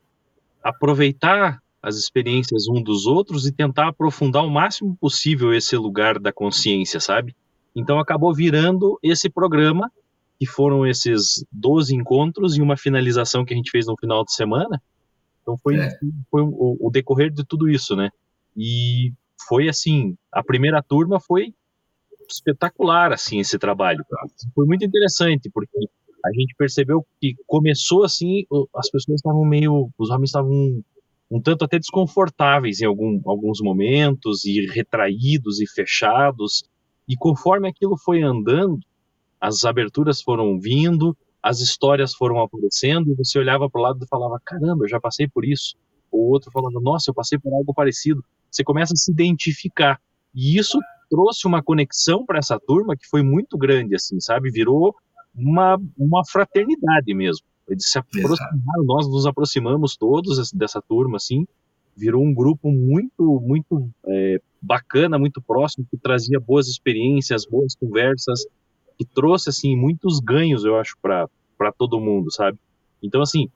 aproveitar as experiências um dos outros e tentar aprofundar o máximo possível esse lugar da consciência, sabe? Então acabou virando esse programa, que foram esses 12 encontros e uma finalização que a gente fez no final de semana. Então foi, é. foi o, o, decorrer de tudo isso, né? E foi assim, a primeira turma foi espetacular, assim, esse trabalho. Foi muito interessante, porque a gente percebeu que começou assim, as pessoas estavam meio, os homens estavam um tanto até desconfortáveis em algum, alguns momentos, e retraídos e fechados, e conforme aquilo foi andando, as aberturas foram vindo, as histórias foram aparecendo, e você olhava para o lado e falava: caramba, eu já passei por isso. O outro falando: nossa, eu passei por algo parecido. Você começa a se identificar. E isso trouxe uma conexão para essa turma que foi muito grande, assim, sabe? Virou uma, uma fraternidade mesmo. Eles se aproximaram, nós nos aproximamos todos dessa turma, assim, virou um grupo muito, muito é, bacana, muito próximo, que trazia boas experiências, boas conversas, que trouxe, assim, muitos ganhos, eu acho, para todo mundo, sabe? Então, assim,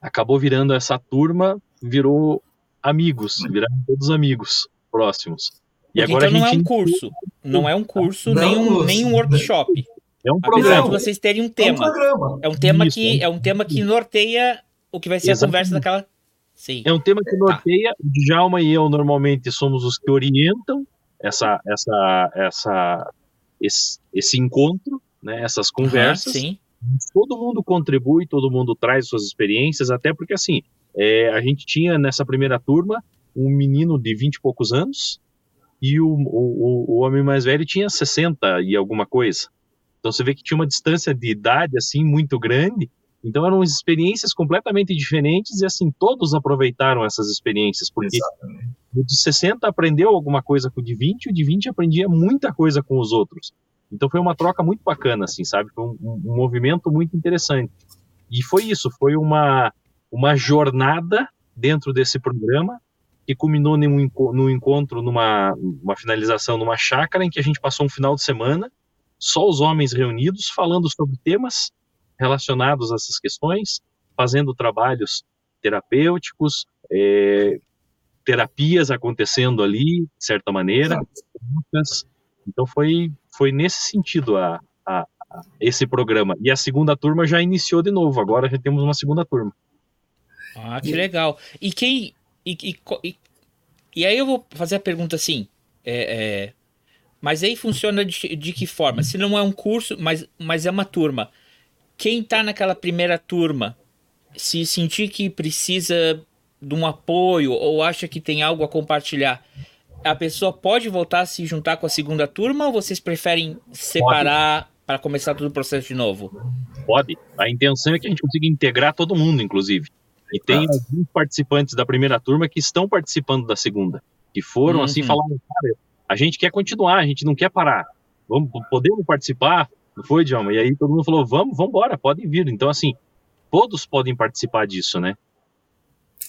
acabou virando essa turma, virou amigos, viraram todos amigos próximos. E Porque agora então não é um curso, não é um curso, não, nem, um, nem um workshop. É um programa. Apesar de vocês terem um tema. É um, programa. é um tema Isso, que é um tema que norteia o que vai ser Exatamente. a conversa daquela Sim. É um tema que tá. norteia. Tá. O Djalma e eu normalmente somos os que orientam essa, essa, essa, esse, esse encontro, né, essas conversas. Uhum, sim. Todo mundo contribui, todo mundo traz suas experiências, até porque assim, é, a gente tinha nessa primeira turma um menino de 20 e poucos anos e o, o, o homem mais velho tinha 60 e alguma coisa. Então você vê que tinha uma distância de idade assim muito grande. Então eram experiências completamente diferentes e assim todos aproveitaram essas experiências porque Exatamente. o de 60 aprendeu alguma coisa com o de 20 e o de 20 aprendia muita coisa com os outros. Então foi uma troca muito bacana assim, sabe? Foi um, um movimento muito interessante. E foi isso, foi uma uma jornada dentro desse programa que culminou num, num encontro, numa uma finalização numa chácara em que a gente passou um final de semana só os homens reunidos, falando sobre temas relacionados a essas questões, fazendo trabalhos terapêuticos, é, terapias acontecendo ali, de certa maneira. Então foi, foi nesse sentido a, a, a, esse programa. E a segunda turma já iniciou de novo, agora já temos uma segunda turma. Ah, que legal. E quem. E, e, e, e aí eu vou fazer a pergunta assim: é, é, mas aí funciona de, de que forma? Se não é um curso, mas, mas é uma turma. Quem está naquela primeira turma, se sentir que precisa de um apoio ou acha que tem algo a compartilhar, a pessoa pode voltar a se juntar com a segunda turma ou vocês preferem separar para começar todo o processo de novo? Pode. A intenção é que a gente consiga integrar todo mundo, inclusive. E tem ah. alguns participantes da primeira turma que estão participando da segunda. Que foram assim, uhum. assim, falaram, cara, a gente quer continuar, a gente não quer parar. Vamos, podemos participar? Não foi, Djalma? E aí todo mundo falou, vamos, vamos embora, podem vir. Então, assim, todos podem participar disso, né?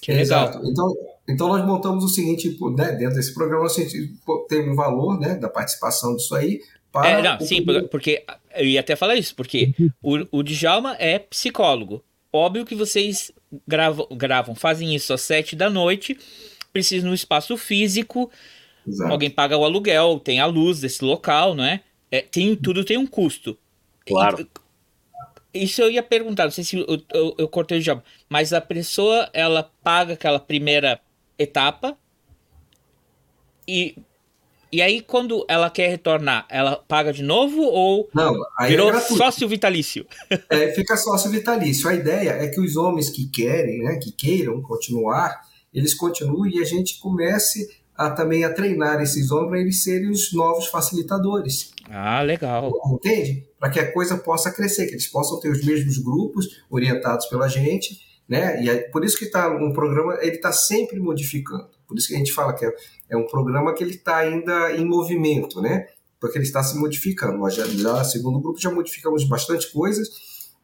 Que legal. Exato. Então, então nós montamos o seguinte, né, dentro desse programa, a gente tem um valor né, da participação disso aí. Para é, não, sim, porque eu ia até falar isso, porque o, o Djalma é psicólogo. Óbvio que vocês gravam, gravam, fazem isso às sete da noite, precisam de um espaço físico, Exato. Alguém paga o aluguel, tem a luz desse local, não é? É tem, tudo tem um custo. Claro. E, isso eu ia perguntar, não sei se eu, eu, eu cortei o job, mas a pessoa ela paga aquela primeira etapa e e aí, quando ela quer retornar, ela paga de novo ou Não, virou é sócio vitalício? É, fica sócio vitalício. A ideia é que os homens que querem, né, que queiram continuar, eles continuem e a gente comece a também a treinar esses homens para eles serem os novos facilitadores. Ah, legal. Entende? Para que a coisa possa crescer, que eles possam ter os mesmos grupos orientados pela gente, né? E é por isso que está um programa, ele está sempre modificando. Por isso que a gente fala que é, é um programa que ele está ainda em movimento, né? Porque ele está se modificando. Nós já, já, segundo grupo, já modificamos bastante coisas,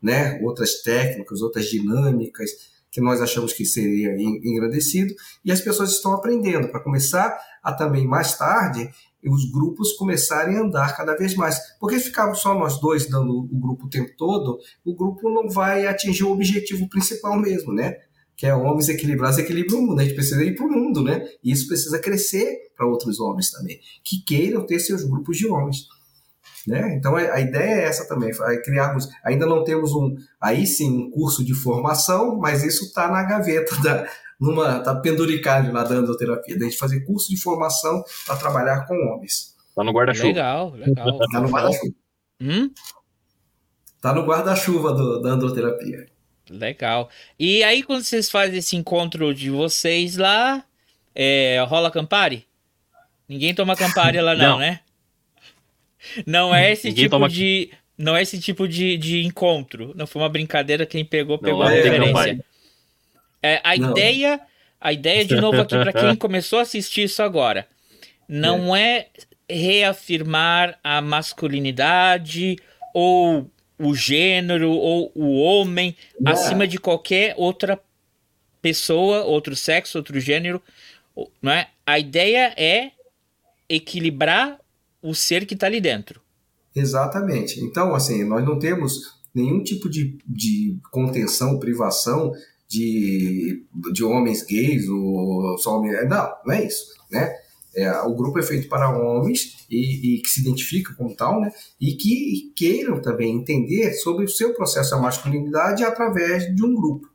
né? Outras técnicas, outras dinâmicas, que nós achamos que seria engrandecido, e as pessoas estão aprendendo para começar a também mais tarde os grupos começarem a andar cada vez mais. Porque se ficarmos só nós dois dando o grupo o tempo todo, o grupo não vai atingir o objetivo principal mesmo, né? Que é homens equilibrados, equilibra o mundo. A gente precisa ir para o mundo, né? E isso precisa crescer para outros homens também, que queiram ter seus grupos de homens. Né? Então a, ideia é essa também, é criarmos. Ainda não temos um, aí sim, um curso de formação, mas isso está na gaveta da, numa, tá penduricado lá da endoterapia, da gente fazer curso de formação para trabalhar com homens. Tá no guarda-chuva. Legal, legal. tá no guarda-chuva. Hum? Tá no guarda-chuva da androterapia. Legal. E aí, quando vocês fazem esse encontro de vocês lá, é, rola Campari? Ninguém toma Campari lá, não, não. né? Não é esse Ninguém tipo toma... de. Não é esse tipo de, de encontro. Não foi uma brincadeira, quem pegou, pegou não, a é, referência. É, a não. ideia. A ideia, de novo, aqui, para quem começou a assistir isso agora, não é. é reafirmar a masculinidade ou o gênero ou o homem não. acima de qualquer outra pessoa, outro sexo, outro gênero, não é? A ideia é equilibrar o ser que está ali dentro. Exatamente. Então, assim, nós não temos nenhum tipo de, de contenção, privação de, de homens gays ou só homens. Não, não é isso, né? É, o grupo é feito para homens e, e, que se identificam como tal, né? E que queiram também entender sobre o seu processo de masculinidade através de um grupo.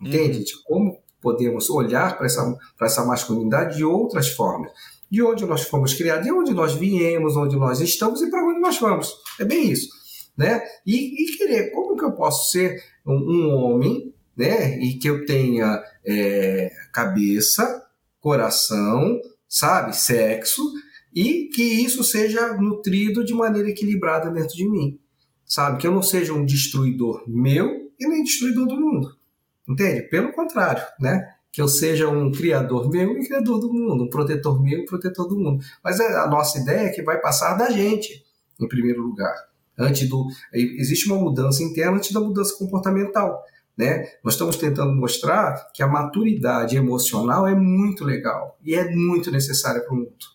Entende? Uhum. Como podemos olhar para essa, essa masculinidade de outras formas de onde nós fomos criados, de onde nós viemos, onde nós estamos e para onde nós vamos. É bem isso. Né? E, e querer, como que eu posso ser um, um homem né? e que eu tenha é, cabeça, coração, sabe? Sexo, e que isso seja nutrido de maneira equilibrada dentro de mim, sabe? Que eu não seja um destruidor meu e nem destruidor do mundo, entende? Pelo contrário, né? Que eu seja um criador meu e criador do mundo, um protetor meu e protetor do mundo. Mas a nossa ideia é que vai passar da gente, em primeiro lugar. Antes do, existe uma mudança interna antes da mudança comportamental. Né? Nós estamos tentando mostrar que a maturidade emocional é muito legal e é muito necessária para o mundo.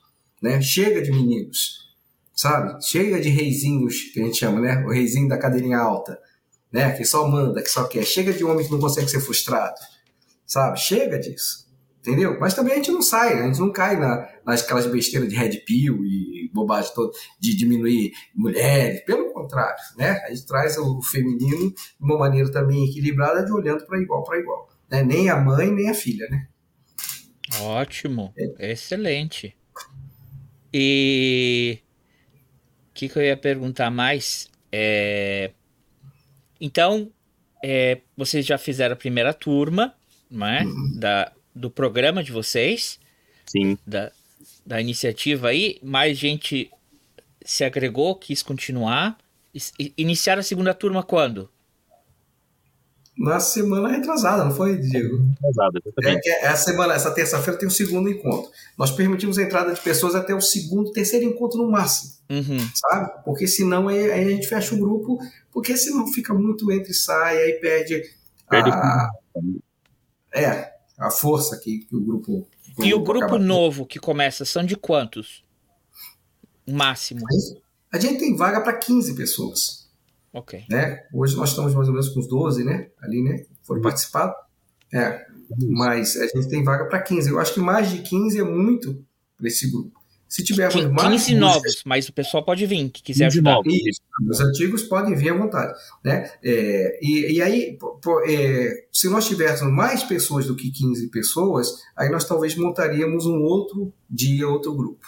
Né? Chega de meninos, sabe? Chega de reizinhos, que a gente chama, né? O reizinho da cadeirinha alta, né? Que só manda, que só quer. Chega de homem que não consegue ser frustrado, sabe? Chega disso, entendeu? Mas também a gente não sai, a gente não cai na, nas aquelas besteiras de red pill e bobagem toda de diminuir mulheres. Pelo contrário, né? A gente traz o feminino de uma maneira também equilibrada, de olhando para igual para igual. Né? Nem a mãe, nem a filha, né? Ótimo, é. excelente. E o que, que, eu ia perguntar mais? É... Então, é, vocês já fizeram a primeira turma, não é? Da, do programa de vocês. Sim. Da, da iniciativa aí. Mais gente se agregou, quis continuar. Iniciaram a segunda turma quando? na semana retrasada, não foi, Diego? Retrasada, é, é, essa semana, essa terça-feira tem o segundo encontro. Nós permitimos a entrada de pessoas até o segundo, terceiro encontro no máximo, uhum. sabe? Porque senão aí, aí, a gente fecha o grupo, porque senão fica muito entre e sai, aí perde, perde a, é, a força que, que o grupo. Que e o grupo novo que começa são de quantos? Máximo. A gente tem vaga para 15 pessoas. Ok. Né? Hoje nós estamos mais ou menos com uns 12, né? Ali, né? Foram participados. É. Mas a gente tem vaga para 15. Eu acho que mais de 15 é muito para esse grupo. Se tivermos 15 mais. 15 novos, mas o pessoal pode vir, que quiser ajudar. Novos. Isso, os antigos podem vir à vontade. Né? É, e, e aí, é, se nós tivéssemos mais pessoas do que 15 pessoas, aí nós talvez montaríamos um outro dia, outro grupo.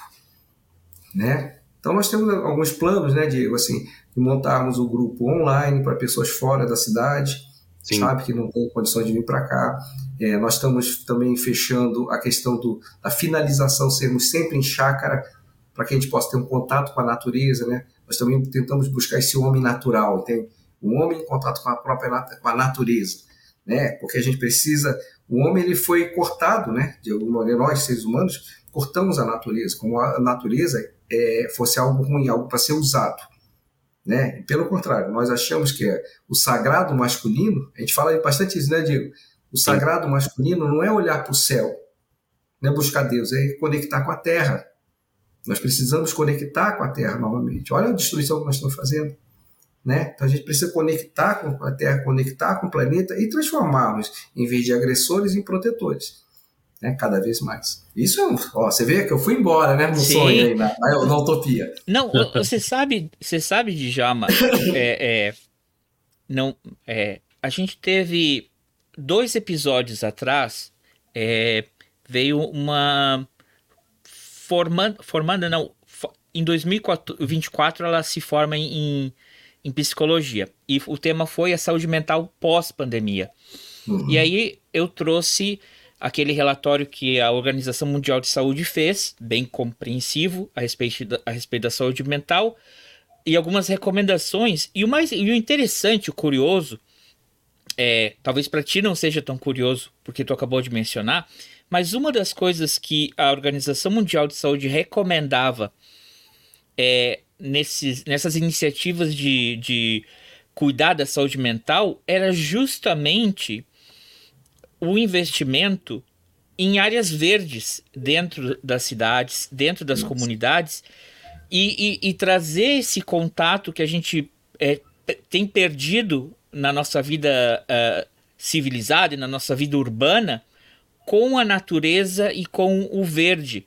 Né? Então nós temos alguns planos, né, Diego, assim, de montarmos o grupo online para pessoas fora da cidade, Sim. sabe, que não tem condições de vir para cá. É, nós estamos também fechando a questão do, da finalização, sermos sempre em chácara, para que a gente possa ter um contato com a natureza, né? Nós também tentamos buscar esse homem natural, tem o homem em contato com a própria com a natureza, né? Porque a gente precisa, o homem ele foi cortado, né? De alguma maneira nós seres humanos cortamos a natureza, como a natureza é, fosse algo ruim, algo para ser usado. Né? Pelo contrário, nós achamos que é o sagrado masculino, a gente fala bastante isso, né, Diego? O sagrado Sim. masculino não é olhar para o céu, não é buscar Deus, é conectar com a terra. Nós precisamos conectar com a terra novamente. Olha a destruição que nós estamos fazendo. Né? Então a gente precisa conectar com a Terra, conectar com o planeta e transformarmos, em vez de agressores, em protetores né, cada vez mais. Isso, ó, você vê que eu fui embora, né, no Sim. sonho aí, na, na, utopia. Não, você sabe, você sabe, Djalma, é, é, não, é, a gente teve dois episódios atrás, é, veio uma formando, formando não, em 2024 ela se forma em, em psicologia e o tema foi a saúde mental pós-pandemia. Uhum. E aí eu trouxe aquele relatório que a Organização Mundial de Saúde fez, bem compreensivo a respeito da, a respeito da saúde mental, e algumas recomendações. E o mais e o interessante, o curioso, é, talvez para ti não seja tão curioso, porque tu acabou de mencionar, mas uma das coisas que a Organização Mundial de Saúde recomendava é, nesses, nessas iniciativas de, de cuidar da saúde mental era justamente o investimento em áreas verdes dentro das cidades, dentro das Nossa. comunidades, e, e, e, trazer esse contato que a gente é, tem perdido na nossa vida uh, civilizada e na nossa vida urbana com a natureza e com o verde.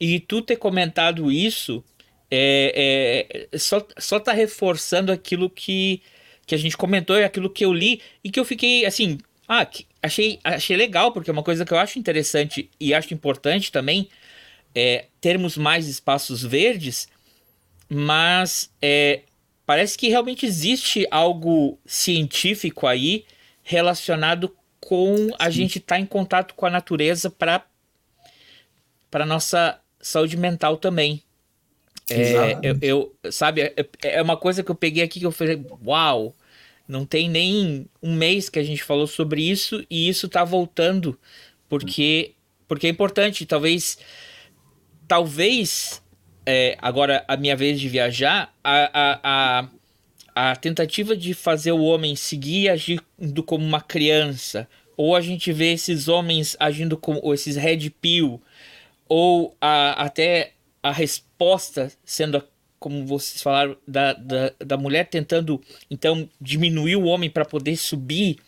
E tu ter comentado isso é, é, só, só tá reforçando aquilo que, que a gente comentou e aquilo que eu li e que eu fiquei assim ah, achei, achei legal, porque é uma coisa que eu acho interessante e acho importante também é termos mais espaços verdes, mas é, parece que realmente existe algo científico aí relacionado com a gente estar tá em contato com a natureza para para nossa saúde mental também. É, eu, eu, sabe, é, é uma coisa que eu peguei aqui que eu falei, uau, não tem nem um mês que a gente falou sobre isso e isso tá voltando porque porque é importante, talvez talvez é, agora a minha vez de viajar, a, a, a, a tentativa de fazer o homem seguir agindo como uma criança, ou a gente vê esses homens agindo como esses red pill, ou a, até a resposta sendo, como vocês falaram, da, da, da mulher tentando então diminuir o homem para poder subir,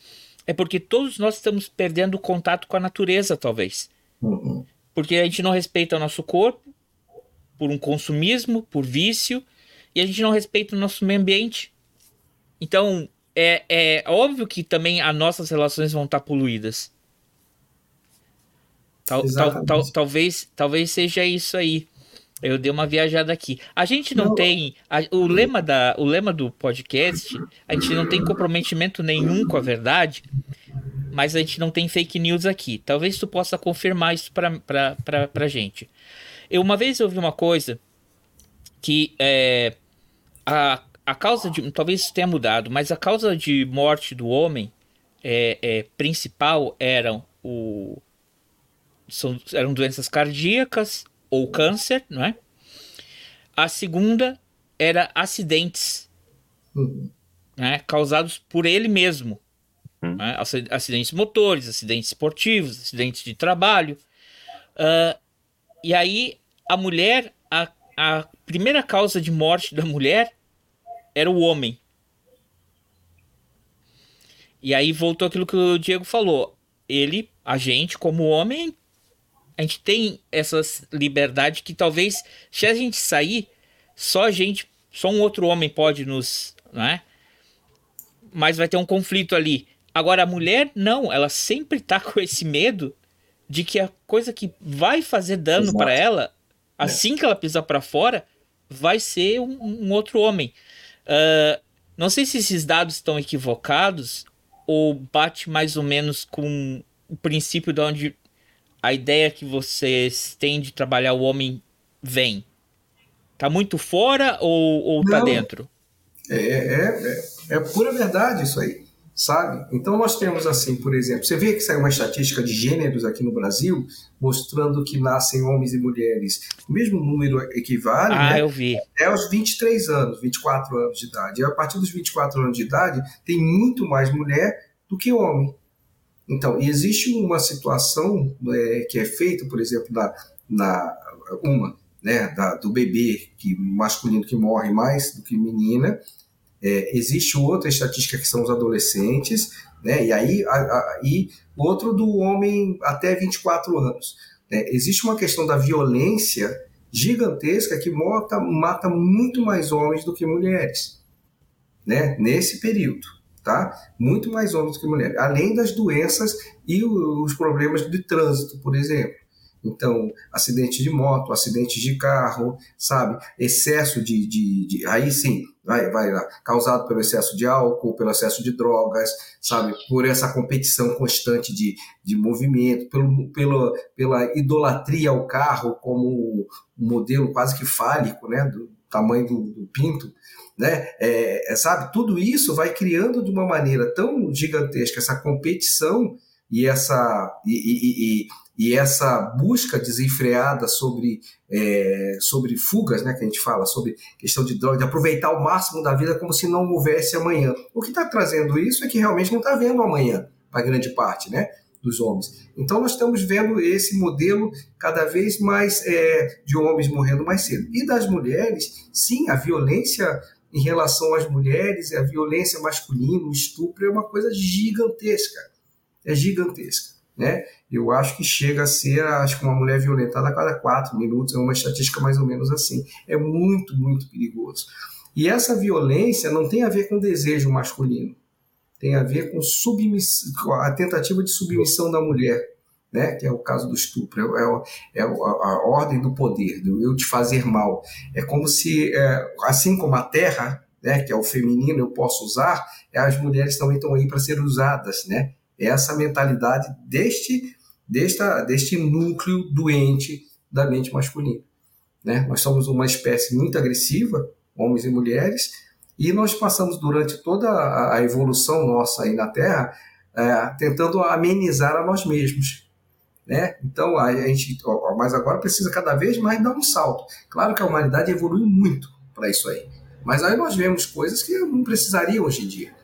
é porque todos nós estamos perdendo o contato com a natureza, talvez. Uhum. Porque a gente não respeita o nosso corpo, por um consumismo, por vício, e a gente não respeita o nosso meio ambiente. Então, é, é óbvio que também as nossas relações vão estar poluídas. Tal, tal, tal, talvez, talvez seja isso aí. Eu dei uma viajada aqui. A gente não, não. tem. A, o, lema da, o lema do podcast, a gente não tem comprometimento nenhum com a verdade, mas a gente não tem fake news aqui. Talvez tu possa confirmar isso pra, pra, pra, pra gente. Eu uma vez ouvi uma coisa que é, a, a causa de. Talvez isso tenha mudado, mas a causa de morte do homem é, é principal eram o. São, eram doenças cardíacas ou câncer, não é? A segunda era acidentes uhum. né, causados por ele mesmo. Uhum. Né? Acidentes motores, acidentes esportivos, acidentes de trabalho. Uh, e aí a mulher, a, a primeira causa de morte da mulher era o homem. E aí voltou aquilo que o Diego falou. Ele, a gente, como homem, a gente tem essa liberdade que talvez, se a gente sair, só a gente, só um outro homem pode nos, né? Mas vai ter um conflito ali. Agora a mulher não, ela sempre tá com esse medo de que a coisa que vai fazer dano para ela, assim é. que ela pisar para fora, vai ser um, um outro homem. Uh, não sei se esses dados estão equivocados ou bate mais ou menos com o princípio de onde a ideia que vocês têm de trabalhar o homem vem? Tá muito fora ou, ou tá dentro? É, é, é, é, pura verdade isso aí, sabe? Então nós temos assim, por exemplo, você vê que saiu uma estatística de gêneros aqui no Brasil, mostrando que nascem homens e mulheres, o mesmo número equivale ah, né, eu vi. é aos 23 anos, 24 anos de idade. E a partir dos 24 anos de idade, tem muito mais mulher do que homem. Então, existe uma situação é, que é feita, por exemplo, na, na uma, né, da, do bebê que masculino que morre mais do que menina. É, existe outra estatística que são os adolescentes, né, e aí a, a, e outro do homem até 24 anos. Né. Existe uma questão da violência gigantesca que mata, mata muito mais homens do que mulheres, né, nesse período tá? Muito mais homens que mulheres, além das doenças e os problemas de trânsito, por exemplo. Então, acidente de moto, acidentes de carro, sabe? Excesso de. de, de aí sim, vai, vai lá, causado pelo excesso de álcool, pelo excesso de drogas, sabe? Por essa competição constante de, de movimento, pelo, pelo, pela idolatria ao carro como um modelo quase que fálico, né? Do tamanho do, do pinto né? É, é, sabe, tudo isso vai criando de uma maneira tão gigantesca essa competição e essa e, e, e, e essa busca desenfreada sobre é, sobre fugas, né? Que a gente fala sobre questão de droga, de aproveitar o máximo da vida como se não houvesse amanhã. O que está trazendo isso é que realmente não está vendo amanhã para grande parte, né? dos homens. Então nós estamos vendo esse modelo cada vez mais é, de homens morrendo mais cedo. E das mulheres, sim, a violência em relação às mulheres, a violência masculina, o estupro é uma coisa gigantesca. É gigantesca. Né? Eu acho que chega a ser, acho que uma mulher violentada a cada quatro minutos, é uma estatística mais ou menos assim. É muito, muito perigoso. E essa violência não tem a ver com desejo masculino, tem a ver com, com a tentativa de submissão da mulher né? que é o caso do estupro, é, é, é a, a, ordem do poder, do eu te fazer mal. É como se, é, assim como a terra, né, que é o feminino, eu posso usar, é, as mulheres também estão aí para ser usadas. Né? É essa mentalidade deste, desta, deste núcleo doente da mente masculina. Né? Nós somos uma espécie muito agressiva, homens e mulheres, e nós passamos durante toda a evolução nossa aí na Terra é, tentando amenizar a nós mesmos. Né? Então a, gente, mas agora precisa cada vez mais dar um salto. Claro que a humanidade evoluiu muito para isso aí, mas aí nós vemos coisas que não precisariam hoje em dia,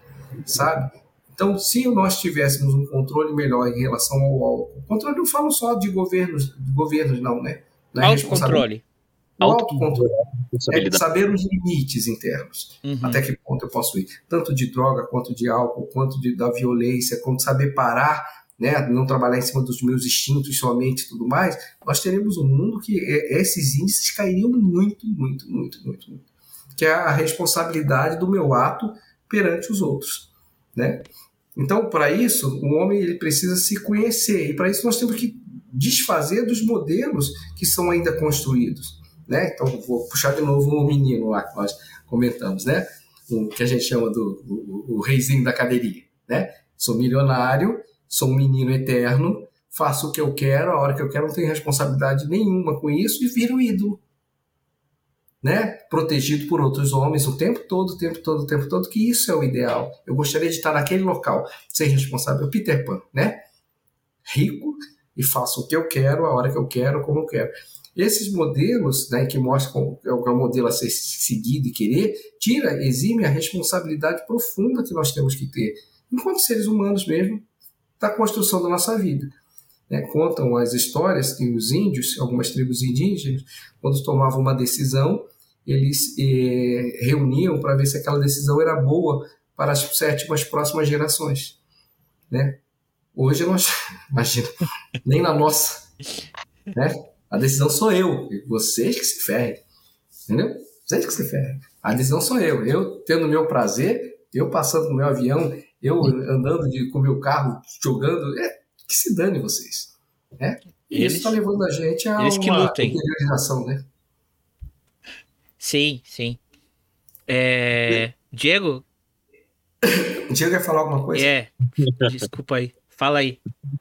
sabe? Então, se nós tivéssemos um controle melhor em relação ao, ao controle, não falo só de governos, de governos não, né? Não é autocontrole. O autocontrole. É saber os limites internos. Uhum. Até que ponto eu posso ir. Tanto de droga, quanto de álcool, quanto de, da violência, quanto saber parar, né? não trabalhar em cima dos meus instintos somente e tudo mais. Nós teremos um mundo que esses índices cairiam muito, muito, muito, muito, muito. Que é a responsabilidade do meu ato perante os outros. Né? Então, para isso, o homem ele precisa se conhecer. E para isso nós temos que desfazer dos modelos que são ainda construídos né? Então vou puxar de novo o menino lá que nós comentamos, né? O que a gente chama do o, o reizinho da cadeirinha, né? Sou milionário, sou um menino eterno, faço o que eu quero, a hora que eu quero, não tenho responsabilidade nenhuma com isso e viro ídolo. Né? Protegido por outros homens o tempo todo, o tempo todo, o tempo todo, que isso é o ideal. Eu gostaria de estar naquele local, ser responsável, Peter Pan, né? Rico e faço o que eu quero, a hora que eu quero, como eu quero. Esses modelos, né, que mostram é o modelo a ser seguido e querer, tira, exime a responsabilidade profunda que nós temos que ter, enquanto seres humanos mesmo, da construção da nossa vida. Né, contam as histórias que os índios, algumas tribos indígenas, quando tomavam uma decisão, eles eh, reuniam para ver se aquela decisão era boa para as sétimas próximas gerações. Né? Hoje nós, imagina, nem na nossa. Né? A decisão sou eu. Vocês que se ferrem. Entendeu? Vocês que se ferrem. A decisão sou eu. Eu tendo meu prazer, eu passando com meu avião, eu andando de, com meu carro, jogando. É, que se dane vocês. Né? E eles, isso está levando a gente a eles uma interiorização, né? Sim, sim. É... Diego? Diego quer falar alguma coisa? É, desculpa aí. Fala aí.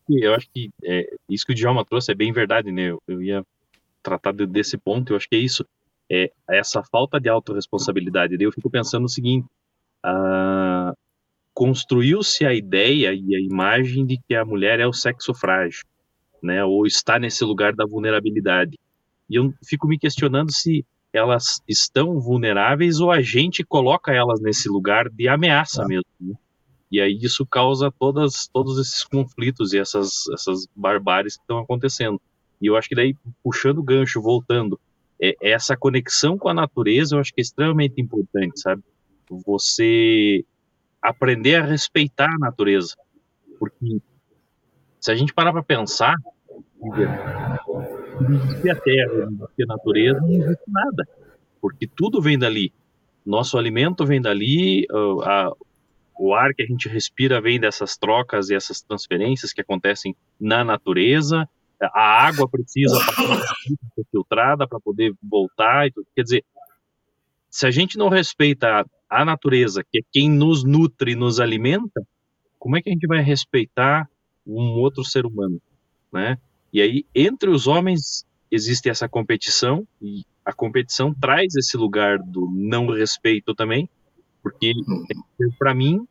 Eu acho que é, isso que o Djalma trouxe é bem verdade, né? Eu, eu ia tratar de, desse ponto, eu acho que é isso. É essa falta de autorresponsabilidade. Eu fico pensando no seguinte: ah, construiu-se a ideia e a imagem de que a mulher é o sexo frágil, né? Ou está nesse lugar da vulnerabilidade. E eu fico me questionando se elas estão vulneráveis ou a gente coloca elas nesse lugar de ameaça mesmo. Né? E aí isso causa todas, todos esses conflitos e essas, essas barbáries que estão acontecendo. E eu acho que daí, puxando o gancho, voltando, é, essa conexão com a natureza eu acho que é extremamente importante, sabe? Você aprender a respeitar a natureza. Porque se a gente parar para pensar, não a terra, não a natureza, não existe nada. Porque tudo vem dali. Nosso alimento vem dali, a, o ar que a gente respira vem dessas trocas e essas transferências que acontecem na natureza. A água precisa ser filtrada para poder voltar. Quer dizer, se a gente não respeita a natureza, que é quem nos nutre e nos alimenta, como é que a gente vai respeitar um outro ser humano, né? E aí, entre os homens, existe essa competição, e a competição traz esse lugar do não respeito também, porque para mim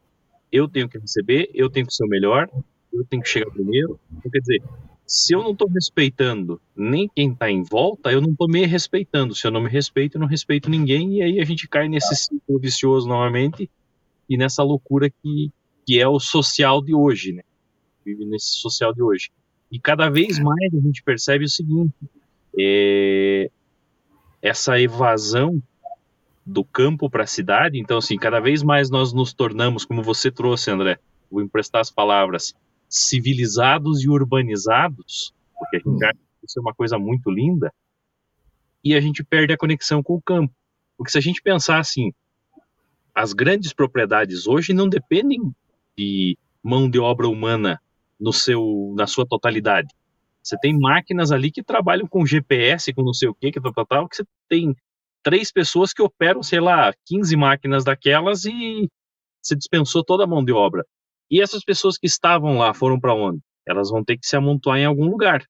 eu tenho que receber, eu tenho que ser o melhor, eu tenho que chegar primeiro. Então, quer dizer, se eu não estou respeitando nem quem está em volta, eu não estou me respeitando. Se eu não me respeito, eu não respeito ninguém, e aí a gente cai nesse ciclo vicioso novamente e nessa loucura que, que é o social de hoje, né? Vive nesse social de hoje. E cada vez mais a gente percebe o seguinte: é, essa evasão do campo para a cidade. Então, assim, cada vez mais nós nos tornamos, como você trouxe, André, vou emprestar as palavras, civilizados e urbanizados, porque a gente acha que isso é uma coisa muito linda, e a gente perde a conexão com o campo. Porque se a gente pensar assim, as grandes propriedades hoje não dependem de mão de obra humana no seu, na sua totalidade. Você tem máquinas ali que trabalham com GPS, com não sei o que, que tal, tal, tal, que você tem três pessoas que operam, sei lá, 15 máquinas daquelas e se dispensou toda a mão de obra. E essas pessoas que estavam lá foram para onde? Elas vão ter que se amontoar em algum lugar.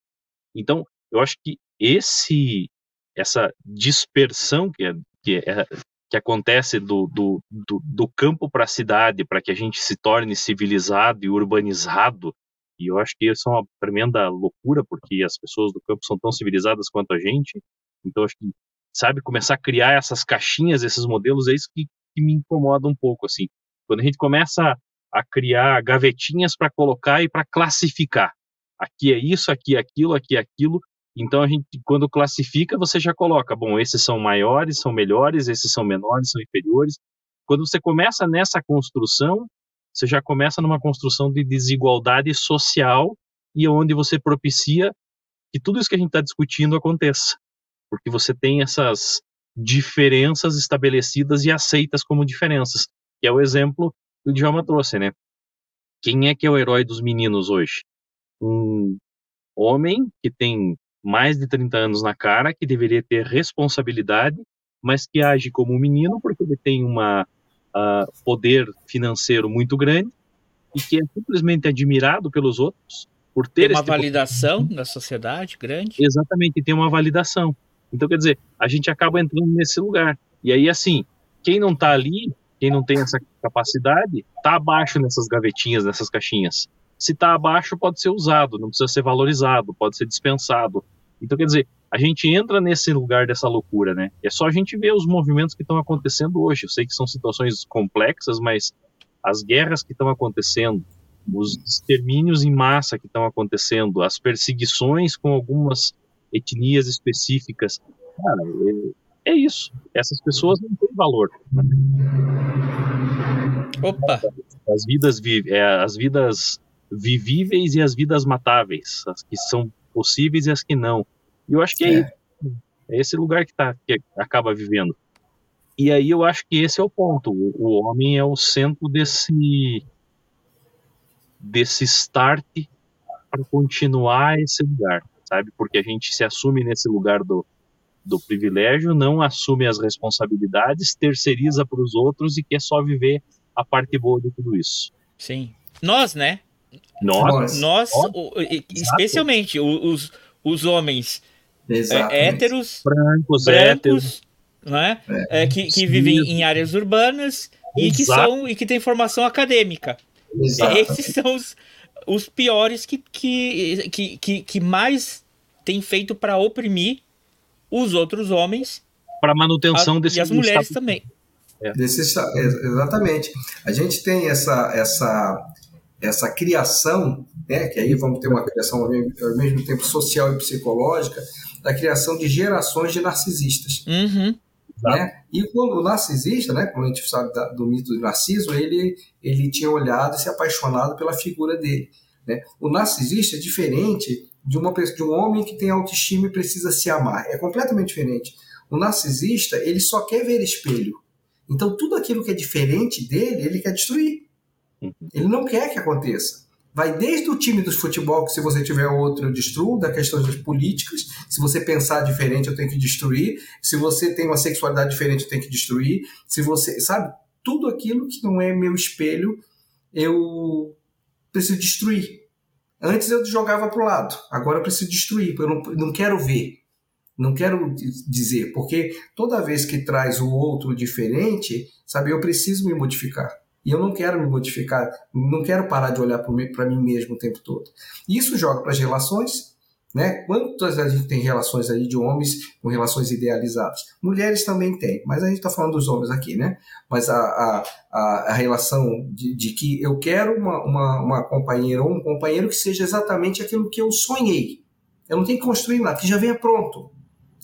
Então, eu acho que esse essa dispersão que, é, que, é, que acontece do, do, do, do campo para a cidade, para que a gente se torne civilizado e urbanizado, e eu acho que isso é uma tremenda loucura, porque as pessoas do campo são tão civilizadas quanto a gente, então acho que, sabe, começar a criar essas caixinhas, esses modelos, é isso que, que me incomoda um pouco, assim. Quando a gente começa a criar gavetinhas para colocar e para classificar. Aqui é isso, aqui é aquilo, aqui é aquilo, então a gente, quando classifica, você já coloca, bom, esses são maiores, são melhores, esses são menores, são inferiores. Quando você começa nessa construção, você já começa numa construção de desigualdade social e onde você propicia que tudo isso que a gente está discutindo aconteça, porque você tem essas diferenças estabelecidas e aceitas como diferenças, que é o exemplo o Djalma trouxe, né? Quem é que é o herói dos meninos hoje? Um homem que tem mais de 30 anos na cara, que deveria ter responsabilidade, mas que age como um menino porque ele tem um uh, poder financeiro muito grande e que é simplesmente admirado pelos outros por ter tem uma validação poder. da sociedade grande. Exatamente, tem uma validação. Então, quer dizer, a gente acaba entrando nesse lugar. E aí, assim, quem não está ali, quem não tem essa capacidade, está abaixo nessas gavetinhas, nessas caixinhas se está abaixo pode ser usado, não precisa ser valorizado, pode ser dispensado. Então, quer dizer, a gente entra nesse lugar dessa loucura, né? É só a gente ver os movimentos que estão acontecendo hoje. Eu sei que são situações complexas, mas as guerras que estão acontecendo, os extermínios em massa que estão acontecendo, as perseguições com algumas etnias específicas, cara, é, isso. Essas pessoas não têm valor. Opa! As vidas, é, as vidas vivíveis e as vidas matáveis, as que são possíveis e as que não. E eu acho que é, é. é esse lugar que, tá, que acaba vivendo. E aí eu acho que esse é o ponto. O, o homem é o centro desse desse start para continuar esse lugar, sabe? Porque a gente se assume nesse lugar do, do privilégio, não assume as responsabilidades, terceiriza para os outros e quer só viver a parte boa de tudo isso. Sim. Nós, né? Nós, nós, especialmente os, os homens é, héteros, brancos, brancos né? É. É, que, que vivem em áreas urbanas e que são e que têm formação acadêmica. Esses são os, os piores que, que, que, que, que mais têm feito para oprimir os outros homens para manutenção a, desse e as mulheres também. É. Desse, exatamente. A gente tem essa essa essa criação, né, que aí vamos ter uma criação ao mesmo tempo social e psicológica, da criação de gerações de narcisistas. Uhum. Né? E o narcisista, né, como a gente sabe da, do mito do Narciso, ele, ele tinha olhado e se apaixonado pela figura dele. Né? O narcisista é diferente de, uma, de um homem que tem autoestima e precisa se amar. É completamente diferente. O narcisista, ele só quer ver espelho. Então, tudo aquilo que é diferente dele, ele quer destruir. Ele não quer que aconteça. Vai desde o time do futebol, que se você tiver outro, eu destruo, da questão das políticas. Se você pensar diferente, eu tenho que destruir. Se você tem uma sexualidade diferente, eu tenho que destruir. Se você, sabe, tudo aquilo que não é meu espelho, eu preciso destruir. Antes eu jogava para o lado, agora eu preciso destruir, eu não, não quero ver. Não quero dizer, porque toda vez que traz o outro diferente, sabe, eu preciso me modificar. E eu não quero me modificar, não quero parar de olhar para mim mesmo o tempo todo. Isso joga para as relações, né? Quantas a gente tem relações aí de homens com relações idealizadas? Mulheres também tem, mas a gente está falando dos homens aqui, né? Mas a, a, a, a relação de, de, que eu quero uma, uma, uma companheira ou um companheiro que seja exatamente aquilo que eu sonhei. Eu não tenho que construir nada, que já venha pronto.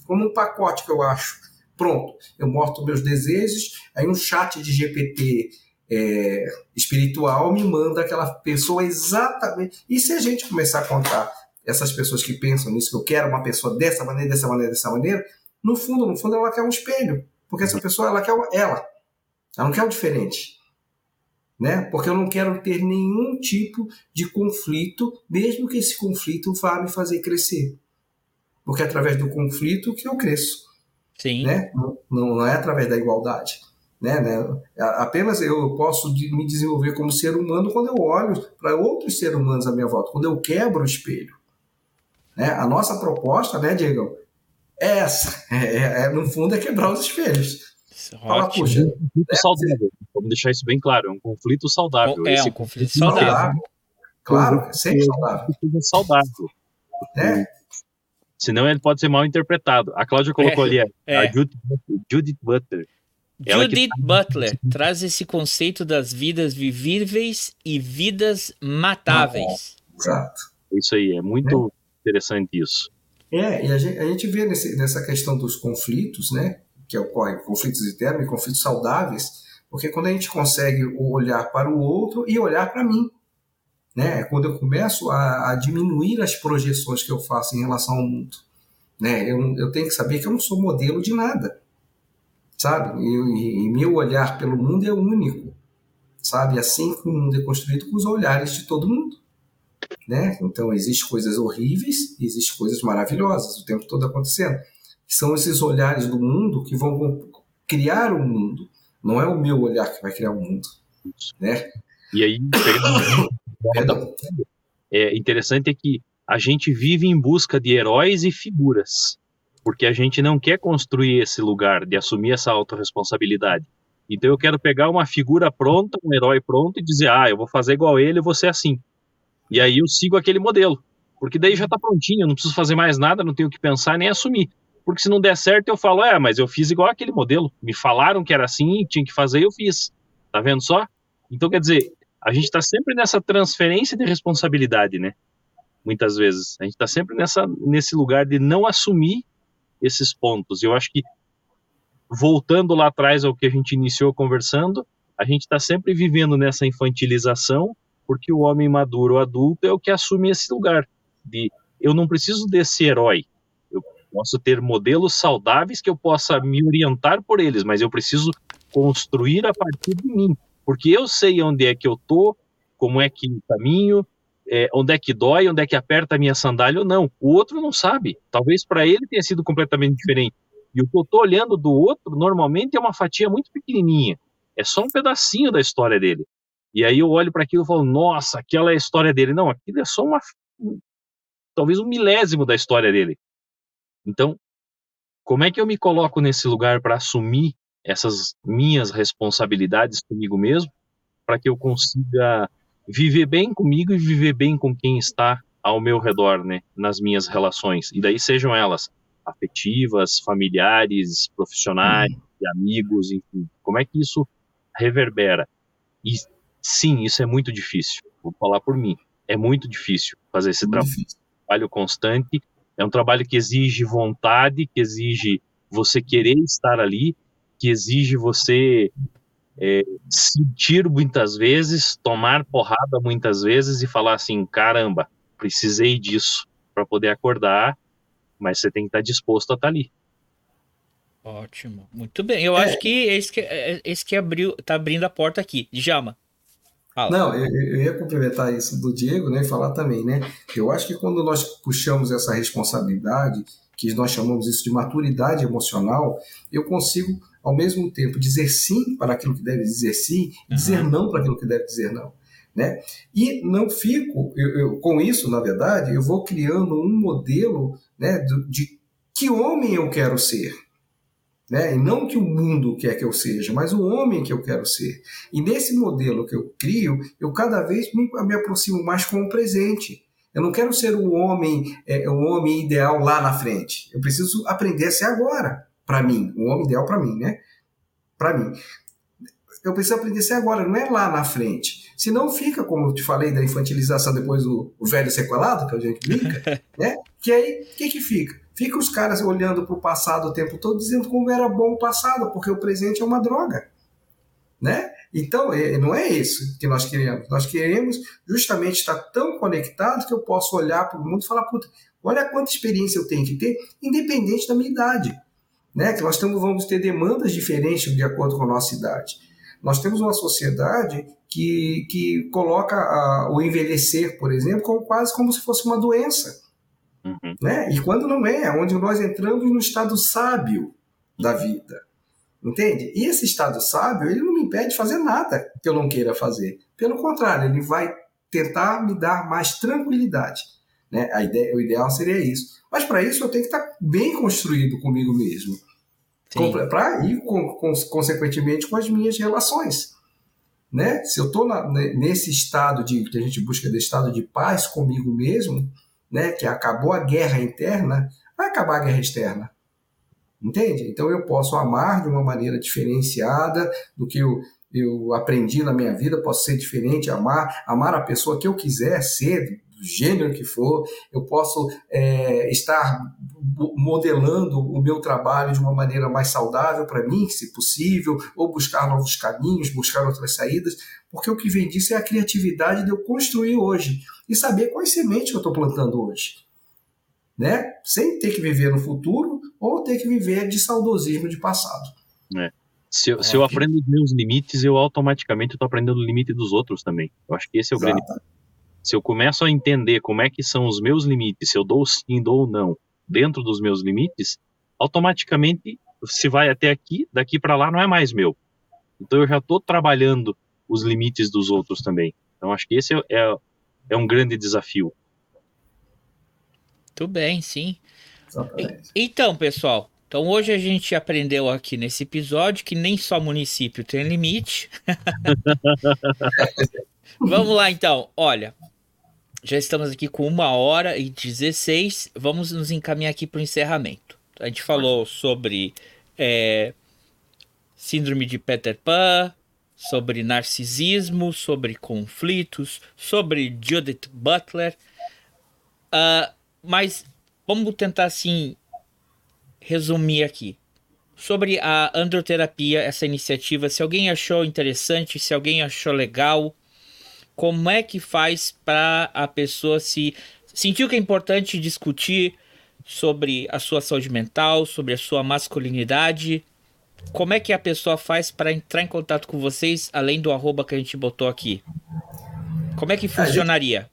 Como um pacote que eu acho. Pronto. Eu mostro meus desejos, aí um chat de GPT é, espiritual me manda aquela pessoa exatamente. E se a gente começar a contar essas pessoas que pensam nisso, que eu quero uma pessoa dessa maneira, dessa maneira, dessa maneira, no fundo, no fundo, ela quer um espelho. Porque essa pessoa, ela quer ela. Ela não quer o diferente. Né? Porque eu não quero ter nenhum tipo de conflito, mesmo que esse conflito vá me fazer crescer. Porque é através do conflito que eu cresço. Sim. Né? Não, não é através da igualdade. Né, né? Apenas eu posso me desenvolver como ser humano quando eu olho para outros seres humanos à minha volta, quando eu quebro o espelho. Né? A nossa proposta, né, Diego, Essa, é, é, no fundo, é quebrar os espelhos. Fala, puxa, é um conflito é, saudável. Vamos deixar isso bem claro, é um conflito saudável. É, Esse um conflito saudável. saudável. Claro, sempre saudável. É saudável. É. Senão ele pode ser mal interpretado. A Cláudia colocou é, ali é. a Judith, Judith Butler. Judith tá... Butler traz esse conceito das vidas vivíveis e vidas matáveis. Exato. Isso aí, é muito interessante isso. É, e a gente, a gente vê nesse, nessa questão dos conflitos, né? Que ocorrem conflitos internos e conflitos saudáveis, porque quando a gente consegue olhar para o outro e olhar para mim, né? É quando eu começo a, a, diminuir as projeções que eu faço em relação ao mundo, né? Eu, eu tenho que saber que eu não sou modelo de nada, sabe? E, e, meu olhar pelo mundo é único, sabe? Assim como o mundo é construído com os olhares de todo mundo né? Então existem coisas horríveis e existem coisas maravilhosas o tempo todo acontecendo. São esses olhares do mundo que vão criar o mundo. Não é o meu olhar que vai criar o mundo, né? E aí, é interessante é que a gente vive em busca de heróis e figuras, porque a gente não quer construir esse lugar de assumir essa autorresponsabilidade. Então eu quero pegar uma figura pronta, um herói pronto e dizer, ah, eu vou fazer igual ele, ser assim. E aí eu sigo aquele modelo, porque daí já está prontinho, eu não preciso fazer mais nada, não tenho que pensar nem assumir. Porque se não der certo, eu falo, é, mas eu fiz igual aquele modelo. Me falaram que era assim, tinha que fazer, eu fiz. Tá vendo só? Então, quer dizer, a gente está sempre nessa transferência de responsabilidade, né? Muitas vezes. A gente está sempre nessa, nesse lugar de não assumir esses pontos. Eu acho que, voltando lá atrás ao que a gente iniciou conversando, a gente está sempre vivendo nessa infantilização porque o homem maduro, adulto, é o que assume esse lugar de eu não preciso desse herói. Eu posso ter modelos saudáveis que eu possa me orientar por eles, mas eu preciso construir a partir de mim, porque eu sei onde é que eu tô, como é que caminho, é, onde é que dói, onde é que aperta a minha sandália ou não. O outro não sabe. Talvez para ele tenha sido completamente diferente. E o que eu estou olhando do outro, normalmente, é uma fatia muito pequenininha. É só um pedacinho da história dele. E aí eu olho para aquilo e falo, nossa, aquela é a história dele. Não, aquilo é só uma. talvez um milésimo da história dele. Então, como é que eu me coloco nesse lugar para assumir essas minhas responsabilidades comigo mesmo, para que eu consiga viver bem comigo e viver bem com quem está ao meu redor, né, nas minhas relações. E daí sejam elas afetivas, familiares, profissionais, uhum. amigos, enfim. Como é que isso reverbera? E Sim, isso é muito difícil. Vou falar por mim. É muito difícil fazer esse trabalho. trabalho constante. É um trabalho que exige vontade, que exige você querer estar ali, que exige você é, sentir muitas vezes, tomar porrada muitas vezes e falar assim: caramba, precisei disso para poder acordar, mas você tem que estar disposto a estar ali. Ótimo, muito bem. Eu é. acho que esse que, é, esse que abriu, tá abrindo a porta aqui. Djalma. Fala. Não, eu, eu, ia complementar isso do Diego, né, e falar também, né? Eu acho que quando nós puxamos essa responsabilidade, que nós chamamos isso de maturidade emocional, eu consigo ao mesmo tempo dizer sim para aquilo que deve dizer sim, uhum. dizer não para aquilo que deve dizer não. Né? E não fico, eu, eu, com isso, na verdade, eu vou criando um modelo né, de, de que homem eu quero ser. Né? E não que o mundo quer que eu seja, mas o homem que eu quero ser. E nesse modelo que eu crio, eu cada vez me, me aproximo mais com o presente. Eu não quero ser o homem, é, o homem ideal lá na frente. Eu preciso aprender a ser agora, para mim. O homem ideal para mim, né? Para mim. Eu preciso aprender a ser agora, não é lá na frente. Senão fica, como eu te falei, da infantilização, depois o, o velho sequelado, que a gente brinca, né? Que aí, o que que fica? Fica os caras olhando para o passado o tempo todo, dizendo como era bom o passado, porque o presente é uma droga. Né? Então, é, não é isso que nós queremos. Nós queremos justamente estar tão conectados que eu posso olhar para o mundo e falar, puta, olha quanta experiência eu tenho que ter, independente da minha idade. Né? Que nós temos, vamos ter demandas diferentes de acordo com a nossa idade. Nós temos uma sociedade que, que coloca a, o envelhecer, por exemplo, como, quase como se fosse uma doença. Uhum. Né? E quando não é, onde nós entramos no estado sábio da vida. Entende? E esse estado sábio, ele não me impede de fazer nada que eu não queira fazer. Pelo contrário, ele vai tentar me dar mais tranquilidade. Né? A ideia, o ideal seria isso. Mas para isso eu tenho que estar bem construído comigo mesmo. Para ir, com, com, consequentemente, com as minhas relações. Né? Se eu estou nesse estado de que a gente busca de estado de paz comigo mesmo, né? que acabou a guerra interna, vai acabar a guerra externa. Entende? Então eu posso amar de uma maneira diferenciada do que eu, eu aprendi na minha vida, posso ser diferente, amar, amar a pessoa que eu quiser ser, do gênero que for, eu posso é, estar modelando o meu trabalho de uma maneira mais saudável para mim, se possível, ou buscar novos caminhos, buscar outras saídas, porque o que vem disso é a criatividade de eu construir hoje e saber quais sementes eu estou plantando hoje. Né? Sem ter que viver no futuro ou ter que viver de saudosismo de passado. É. Se, eu, é, se eu aprendo os meus limites, eu automaticamente estou aprendendo o limite dos outros também. Eu acho que esse é o Exato. grande. Se eu começo a entender como é que são os meus limites, se eu dou sim, dou não, dentro dos meus limites, automaticamente se vai até aqui, daqui para lá não é mais meu. Então eu já estou trabalhando os limites dos outros também. Então acho que esse é, é, é um grande desafio. Muito bem, sim. Então, pessoal, então hoje a gente aprendeu aqui nesse episódio que nem só município tem limite. Vamos lá então, olha. Já estamos aqui com uma hora e 16. Vamos nos encaminhar aqui para o encerramento. A gente falou sobre é, síndrome de Peter Pan, sobre narcisismo, sobre conflitos, sobre Judith Butler. Uh, mas vamos tentar assim resumir aqui. Sobre a androterapia, essa iniciativa, se alguém achou interessante, se alguém achou legal, como é que faz para a pessoa se sentir que é importante discutir sobre a sua saúde mental, sobre a sua masculinidade? Como é que a pessoa faz para entrar em contato com vocês, além do arroba que a gente botou aqui? Como é que funcionaria?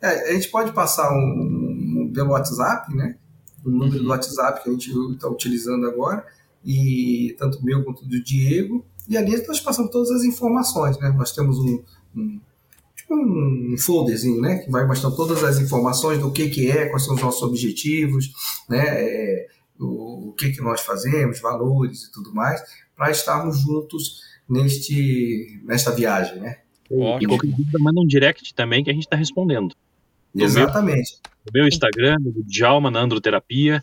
A gente, é, a gente pode passar um, um, pelo WhatsApp, né? o número do WhatsApp que a gente está utilizando agora, e tanto meu quanto do Diego, e ali nós passamos todas as informações, né? Nós temos um, um tipo um folderzinho, né? Que vai mostrando todas as informações do que, que é, quais são os nossos objetivos, né? É, o, o, que, que nós fazemos, valores e tudo mais, para estarmos juntos neste, nesta viagem, né? E qualquer dúvida, manda um direct também que a gente está respondendo. Exatamente. No meu Instagram, do Djalma na Androterapia.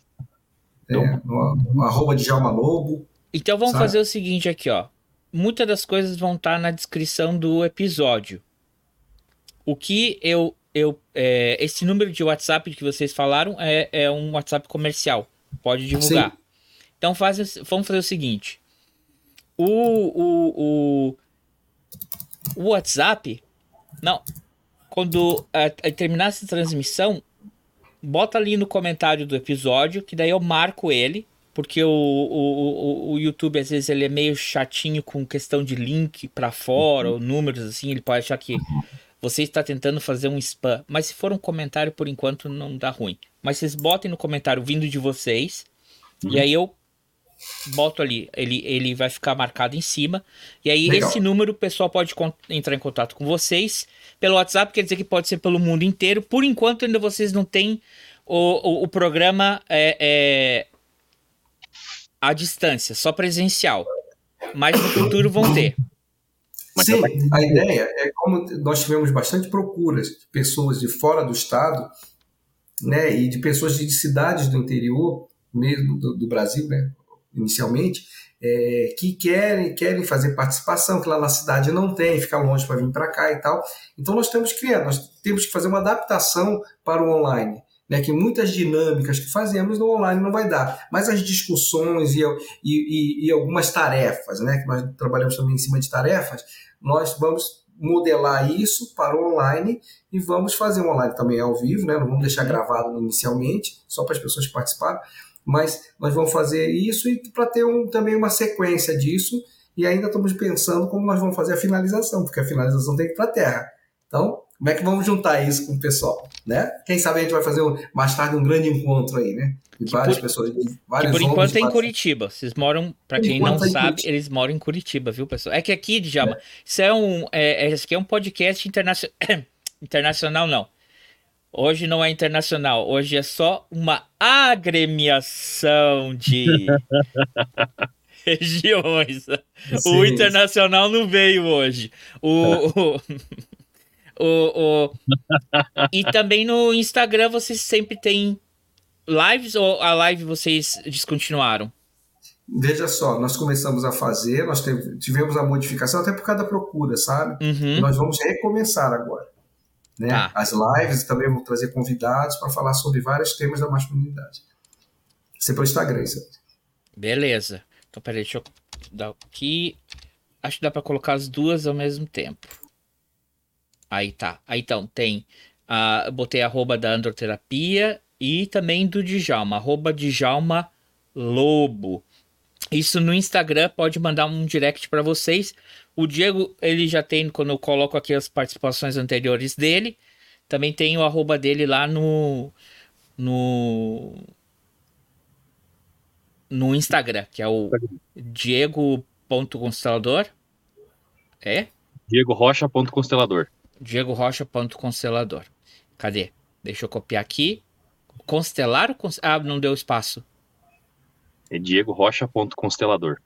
É, então... no, no arroba Djalma Lobo. Então vamos sabe? fazer o seguinte aqui, ó. Muitas das coisas vão estar tá na descrição do episódio. O que eu. eu é, esse número de WhatsApp que vocês falaram é, é um WhatsApp comercial. Pode divulgar. Sim. Então faz, vamos fazer o seguinte. O, o, o, o WhatsApp. Não, quando a, a terminar essa transmissão, bota ali no comentário do episódio, que daí eu marco ele, porque o, o, o, o YouTube às vezes ele é meio chatinho com questão de link para fora, ou números assim, ele pode achar que você está tentando fazer um spam. Mas se for um comentário, por enquanto não dá ruim. Mas vocês botem no comentário vindo de vocês, uhum. e aí eu boto ali, ele, ele vai ficar marcado em cima. E aí, Legal. esse número, o pessoal pode entrar em contato com vocês. Pelo WhatsApp, quer dizer que pode ser pelo mundo inteiro. Por enquanto, ainda vocês não têm o, o, o programa é, é, à distância, só presencial. Mas no futuro vão ter. Sim, a ideia é como nós tivemos bastante procuras de pessoas de fora do estado, né, e de pessoas de cidades do interior, mesmo do, do Brasil, né, inicialmente, é, que querem, querem fazer participação, que lá na cidade não tem, fica longe para vir para cá e tal. Então nós temos que criar, nós temos que fazer uma adaptação para o online. Né, que muitas dinâmicas que fazemos no online não vai dar, mas as discussões e, e, e algumas tarefas, né, que nós trabalhamos também em cima de tarefas, nós vamos modelar isso para o online e vamos fazer um online também ao vivo, né, não vamos deixar gravado inicialmente, só para as pessoas que participaram, mas nós vamos fazer isso e para ter um, também uma sequência disso e ainda estamos pensando como nós vamos fazer a finalização, porque a finalização tem que ir para a Terra. Então, como é que vamos juntar isso com o pessoal, né? Quem sabe a gente vai fazer um, mais tarde um grande encontro aí, né? De várias por, pessoas, de vários que por enquanto é em Curitiba. Vocês moram, para quem não é sabe, eles moram em Curitiba, viu, pessoal? É que aqui, Djalma, é. isso é um, é, é, isso aqui é um podcast internacional, internacional não. Hoje não é internacional, hoje é só uma agremiação de regiões. Sim. O internacional não veio hoje. O, o, o, o, E também no Instagram vocês sempre têm lives ou a live vocês descontinuaram? Veja só, nós começamos a fazer, nós tivemos a modificação até por causa da procura, sabe? Uhum. Nós vamos recomeçar agora. Né? Tá. As lives também vou trazer convidados para falar sobre vários temas da masculinidade. Sempre pelo Instagram, isso. Beleza. Então, peraí, deixa eu dar aqui. Acho que dá para colocar as duas ao mesmo tempo. Aí tá. Aí então, tem. Botei arroba da androterapia e também do Djalma, arroba Djalma Lobo. Isso no Instagram, pode mandar um direct para vocês. O Diego, ele já tem, quando eu coloco aqui as participações anteriores dele, também tem o arroba dele lá no. no. no Instagram, que é o Diego.constelador. É? Diego Rocha.constelador. Diego Rocha.constelador. Cadê? Deixa eu copiar aqui. Constelar? Ah, não deu espaço. É Diego Rocha.constelador.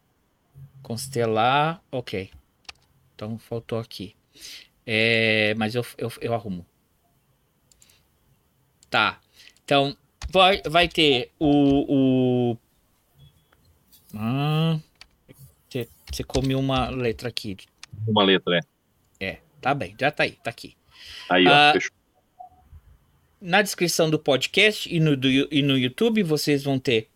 Constelar, ok. Então faltou aqui. É, mas eu, eu, eu arrumo. Tá. Então vai, vai ter o. o... Ah, você, você come uma letra aqui. Uma letra, é. É, tá bem, já tá aí, tá aqui. Aí, ó, ah, fechou. Na descrição do podcast e no, do, e no YouTube vocês vão ter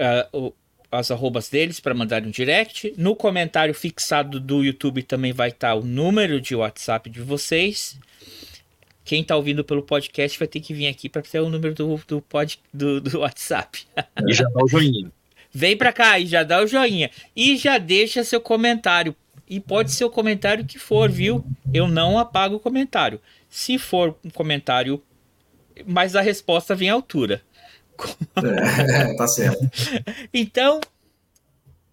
uh, o, as arrobas deles para mandar um direct. No comentário fixado do YouTube também vai estar tá o número de WhatsApp de vocês. Quem está ouvindo pelo podcast vai ter que vir aqui para ter o número do, do, pod, do, do WhatsApp. E já dá o joinha. Vem para cá e já dá o joinha. E já deixa seu comentário. E pode ser o comentário que for, viu? Eu não apago o comentário. Se for um comentário mas a resposta vem à altura. É, tá certo. então,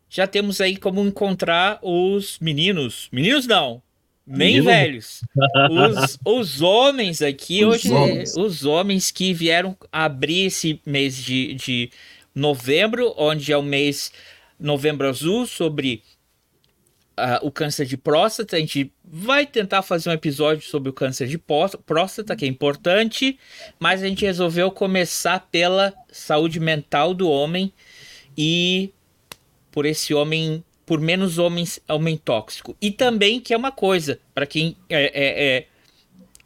já temos aí como encontrar os meninos. Meninos não, nem Menino? velhos. Os, os homens aqui, os hoje, homens. os homens que vieram abrir esse mês de, de novembro, onde é o mês Novembro Azul, sobre uh, o câncer de próstata. A gente vai tentar fazer um episódio sobre o câncer de próstata, que é importante, mas a gente resolveu começar pela saúde mental do homem e por esse homem, por menos homens, homem tóxico. E também que é uma coisa, para quem é, é, é,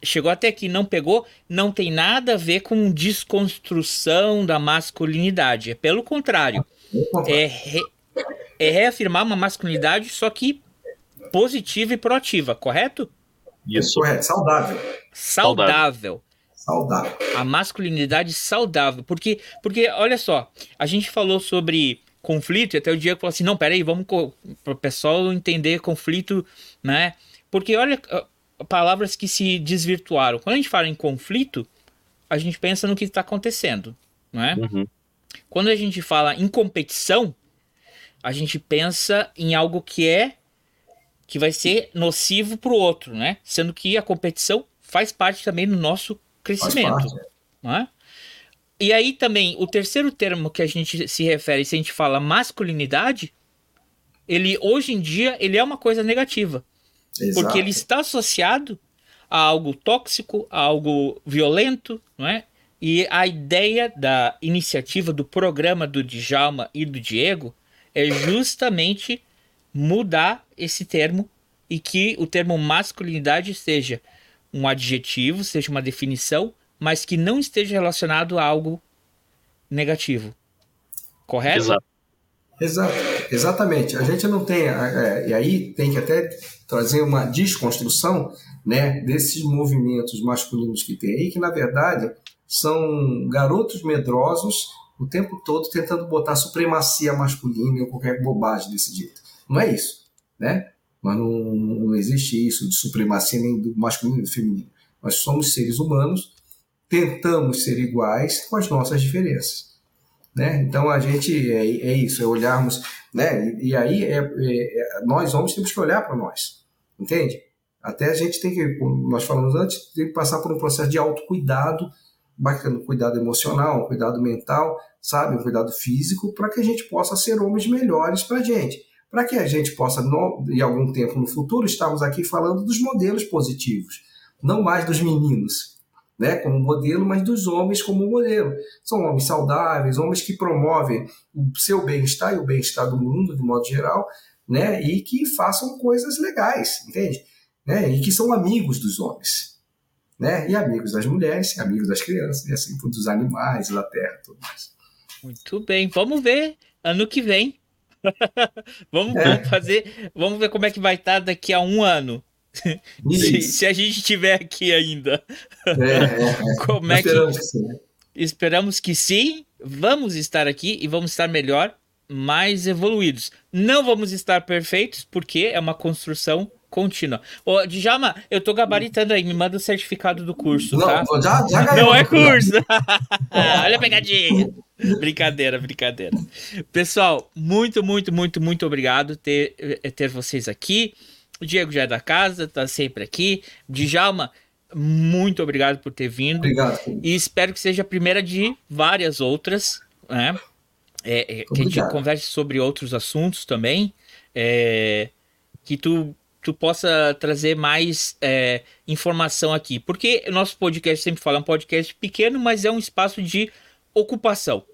chegou até aqui e não pegou, não tem nada a ver com desconstrução da masculinidade. É pelo contrário. É, re, é reafirmar uma masculinidade, só que positiva e proativa, correto? Isso. Correto, saudável. Saudável. Saudável. A masculinidade saudável. Porque, porque, olha só, a gente falou sobre conflito e até o Diego falou assim: não, peraí, vamos para o pessoal entender conflito, né? Porque olha, palavras que se desvirtuaram. Quando a gente fala em conflito, a gente pensa no que está acontecendo, não é? Uhum. Quando a gente fala em competição, a gente pensa em algo que é que vai ser nocivo para o outro, né? Sendo que a competição faz parte também do nosso crescimento, não é? E aí também o terceiro termo que a gente se refere, se a gente fala masculinidade, ele hoje em dia ele é uma coisa negativa, Exato. porque ele está associado a algo tóxico, a algo violento, não é? E a ideia da iniciativa do programa do Djalma e do Diego é justamente mudar esse termo e que o termo masculinidade seja um adjetivo, seja uma definição, mas que não esteja relacionado a algo negativo. Correto? Exato. Exato. Exatamente. A gente não tem. É, e aí tem que até trazer uma desconstrução né, desses movimentos masculinos que tem aí, que na verdade são garotos medrosos o tempo todo tentando botar supremacia masculina ou qualquer bobagem desse jeito. Não é isso, né? Mas não, não existe isso de supremacia nem do masculino do feminino. Nós somos seres humanos, tentamos ser iguais com as nossas diferenças. Né? Então a gente é, é isso, é olharmos, né? E, e aí é, é, nós homens temos que olhar para nós, entende? Até a gente tem que, como nós falamos antes, tem que passar por um processo de autocuidado, bacana, cuidado emocional, cuidado mental, sabe, um cuidado físico, para que a gente possa ser homens melhores para a gente. Para que a gente possa, no, em algum tempo no futuro, estarmos aqui falando dos modelos positivos, não mais dos meninos, né, como modelo, mas dos homens como modelo. São homens saudáveis, homens que promovem o seu bem-estar e o bem-estar do mundo, de modo geral, né, e que façam coisas legais, entende? Né, e que são amigos dos homens. Né, e amigos das mulheres, amigos das crianças, e assim dos animais, da terra, tudo mais. Muito bem, vamos ver ano que vem. vamos, é. vamos, fazer, vamos ver como é que vai estar daqui a um ano. Se, se, a gente estiver aqui ainda. É, é, é. Como é Esperamos que... que sim. Esperamos que sim. Vamos estar aqui e vamos estar melhor, mais evoluídos. Não vamos estar perfeitos, porque é uma construção contínua. Ô, Djalma, eu tô gabaritando aí, me manda o certificado do curso, não, tá? Já, já Não é curso! Olha a pegadinha! brincadeira, brincadeira. Pessoal, muito, muito, muito, muito obrigado ter, ter vocês aqui. O Diego já é da casa, tá sempre aqui. Djalma, muito obrigado por ter vindo. Obrigado. E espero que seja a primeira de várias outras, né? É, é, que a gente converse sobre outros assuntos também. É, que tu, tu possa trazer mais é, informação aqui. Porque nosso podcast sempre fala, é um podcast pequeno, mas é um espaço de ocupação.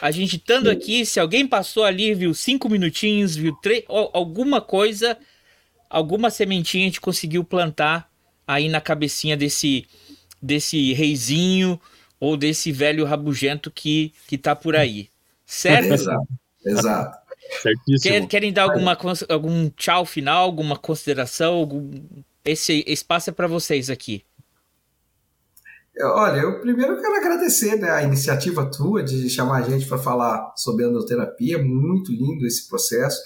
A gente estando aqui, se alguém passou ali, viu cinco minutinhos, viu três, alguma coisa alguma sementinha a gente conseguiu plantar aí na cabecinha desse, desse reizinho ou desse velho rabugento que, que tá por aí. Certo? Exato. Exato. Quer, querem dar alguma, algum tchau final, alguma consideração? Algum... Esse espaço é para vocês aqui. Olha, eu primeiro quero agradecer né, a iniciativa tua de chamar a gente para falar sobre androterapia. Muito lindo esse processo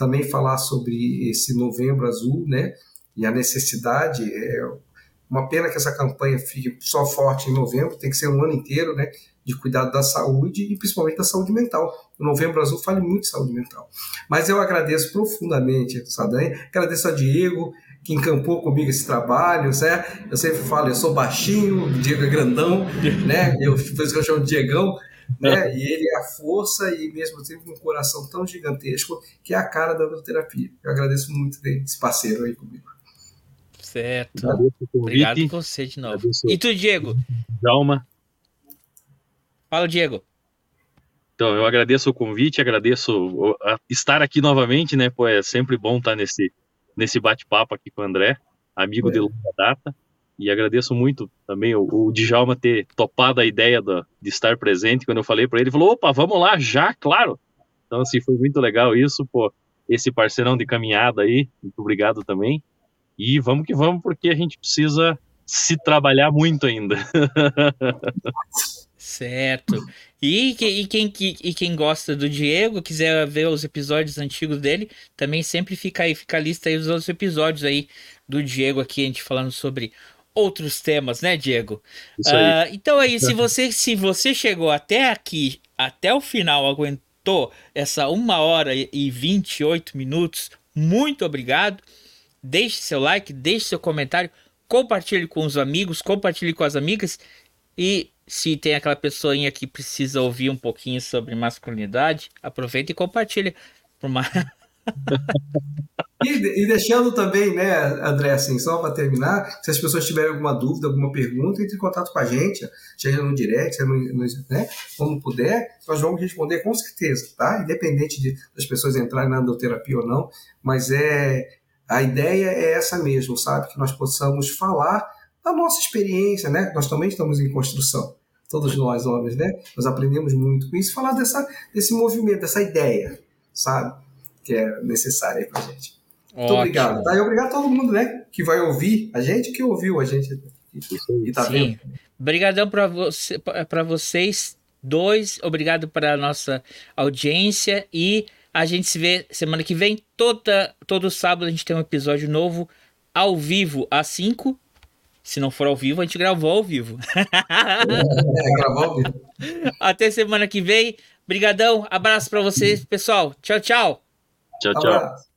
também falar sobre esse Novembro Azul, né? E a necessidade. É uma pena que essa campanha fique só forte em novembro, tem que ser um ano inteiro, né? De cuidado da saúde e principalmente da saúde mental. O Novembro Azul fala muito de saúde mental. Mas eu agradeço profundamente, Sadanha, agradeço a Diego, que encampou comigo esse trabalho, certo? Eu sempre falo, eu sou baixinho, o Diego é grandão, né? Eu, por isso que eu chamo de Diegão, né? E ele é a força e mesmo tempo um coração tão gigantesco que é a cara da terapia. Eu agradeço muito esse parceiro aí comigo. Certo. Obrigado por você de novo. Agradeço. E tu, Diego? Dalma. Fala, Diego. Então, eu agradeço o convite, agradeço estar aqui novamente, né? Pô, é sempre bom estar nesse, nesse bate-papo aqui com o André, amigo é. de longa data. E agradeço muito também o, o Djalma ter topado a ideia do, de estar presente. Quando eu falei para ele, ele falou: opa, vamos lá, já, claro. Então, assim, foi muito legal isso, pô. Esse parceirão de caminhada aí, muito obrigado também. E vamos que vamos, porque a gente precisa se trabalhar muito ainda. certo. E, e, quem, e quem gosta do Diego, quiser ver os episódios antigos dele, também sempre fica aí, fica a lista aí dos outros episódios aí do Diego aqui, a gente falando sobre outros temas, né, Diego? Uh, então aí, se você, se você chegou até aqui, até o final, aguentou essa uma hora e 28 minutos, muito obrigado. Deixe seu like, deixe seu comentário, compartilhe com os amigos, compartilhe com as amigas e se tem aquela pessoinha que precisa ouvir um pouquinho sobre masculinidade, aproveita e compartilha. Uma... E, e, deixando também, né, André, assim, só para terminar, se as pessoas tiverem alguma dúvida, alguma pergunta, entre em contato com a gente, seja no direct, seja no, no, né, quando puder, nós vamos responder com certeza, tá? Independente de, das pessoas entrarem na endoterapia ou não, mas é a ideia é essa mesmo, sabe? Que nós possamos falar da nossa experiência, né? Nós também estamos em construção, todos nós homens, né? Nós aprendemos muito com isso, falar dessa, desse movimento, dessa ideia, sabe? Que é necessária para gente. Muito Ótimo. obrigado. Tá? E obrigado a todo mundo, né? Que vai ouvir a gente, que ouviu a gente e tá Sim. vendo. Obrigadão para você, para vocês dois. Obrigado para a nossa audiência e a gente se vê semana que vem. Toda, todo sábado a gente tem um episódio novo ao vivo às 5. Se não for ao vivo, a gente gravou ao vivo. é, gravou ao vivo. Até semana que vem. Obrigadão. Abraço para vocês, pessoal. Tchau, tchau. Tchau, tchau.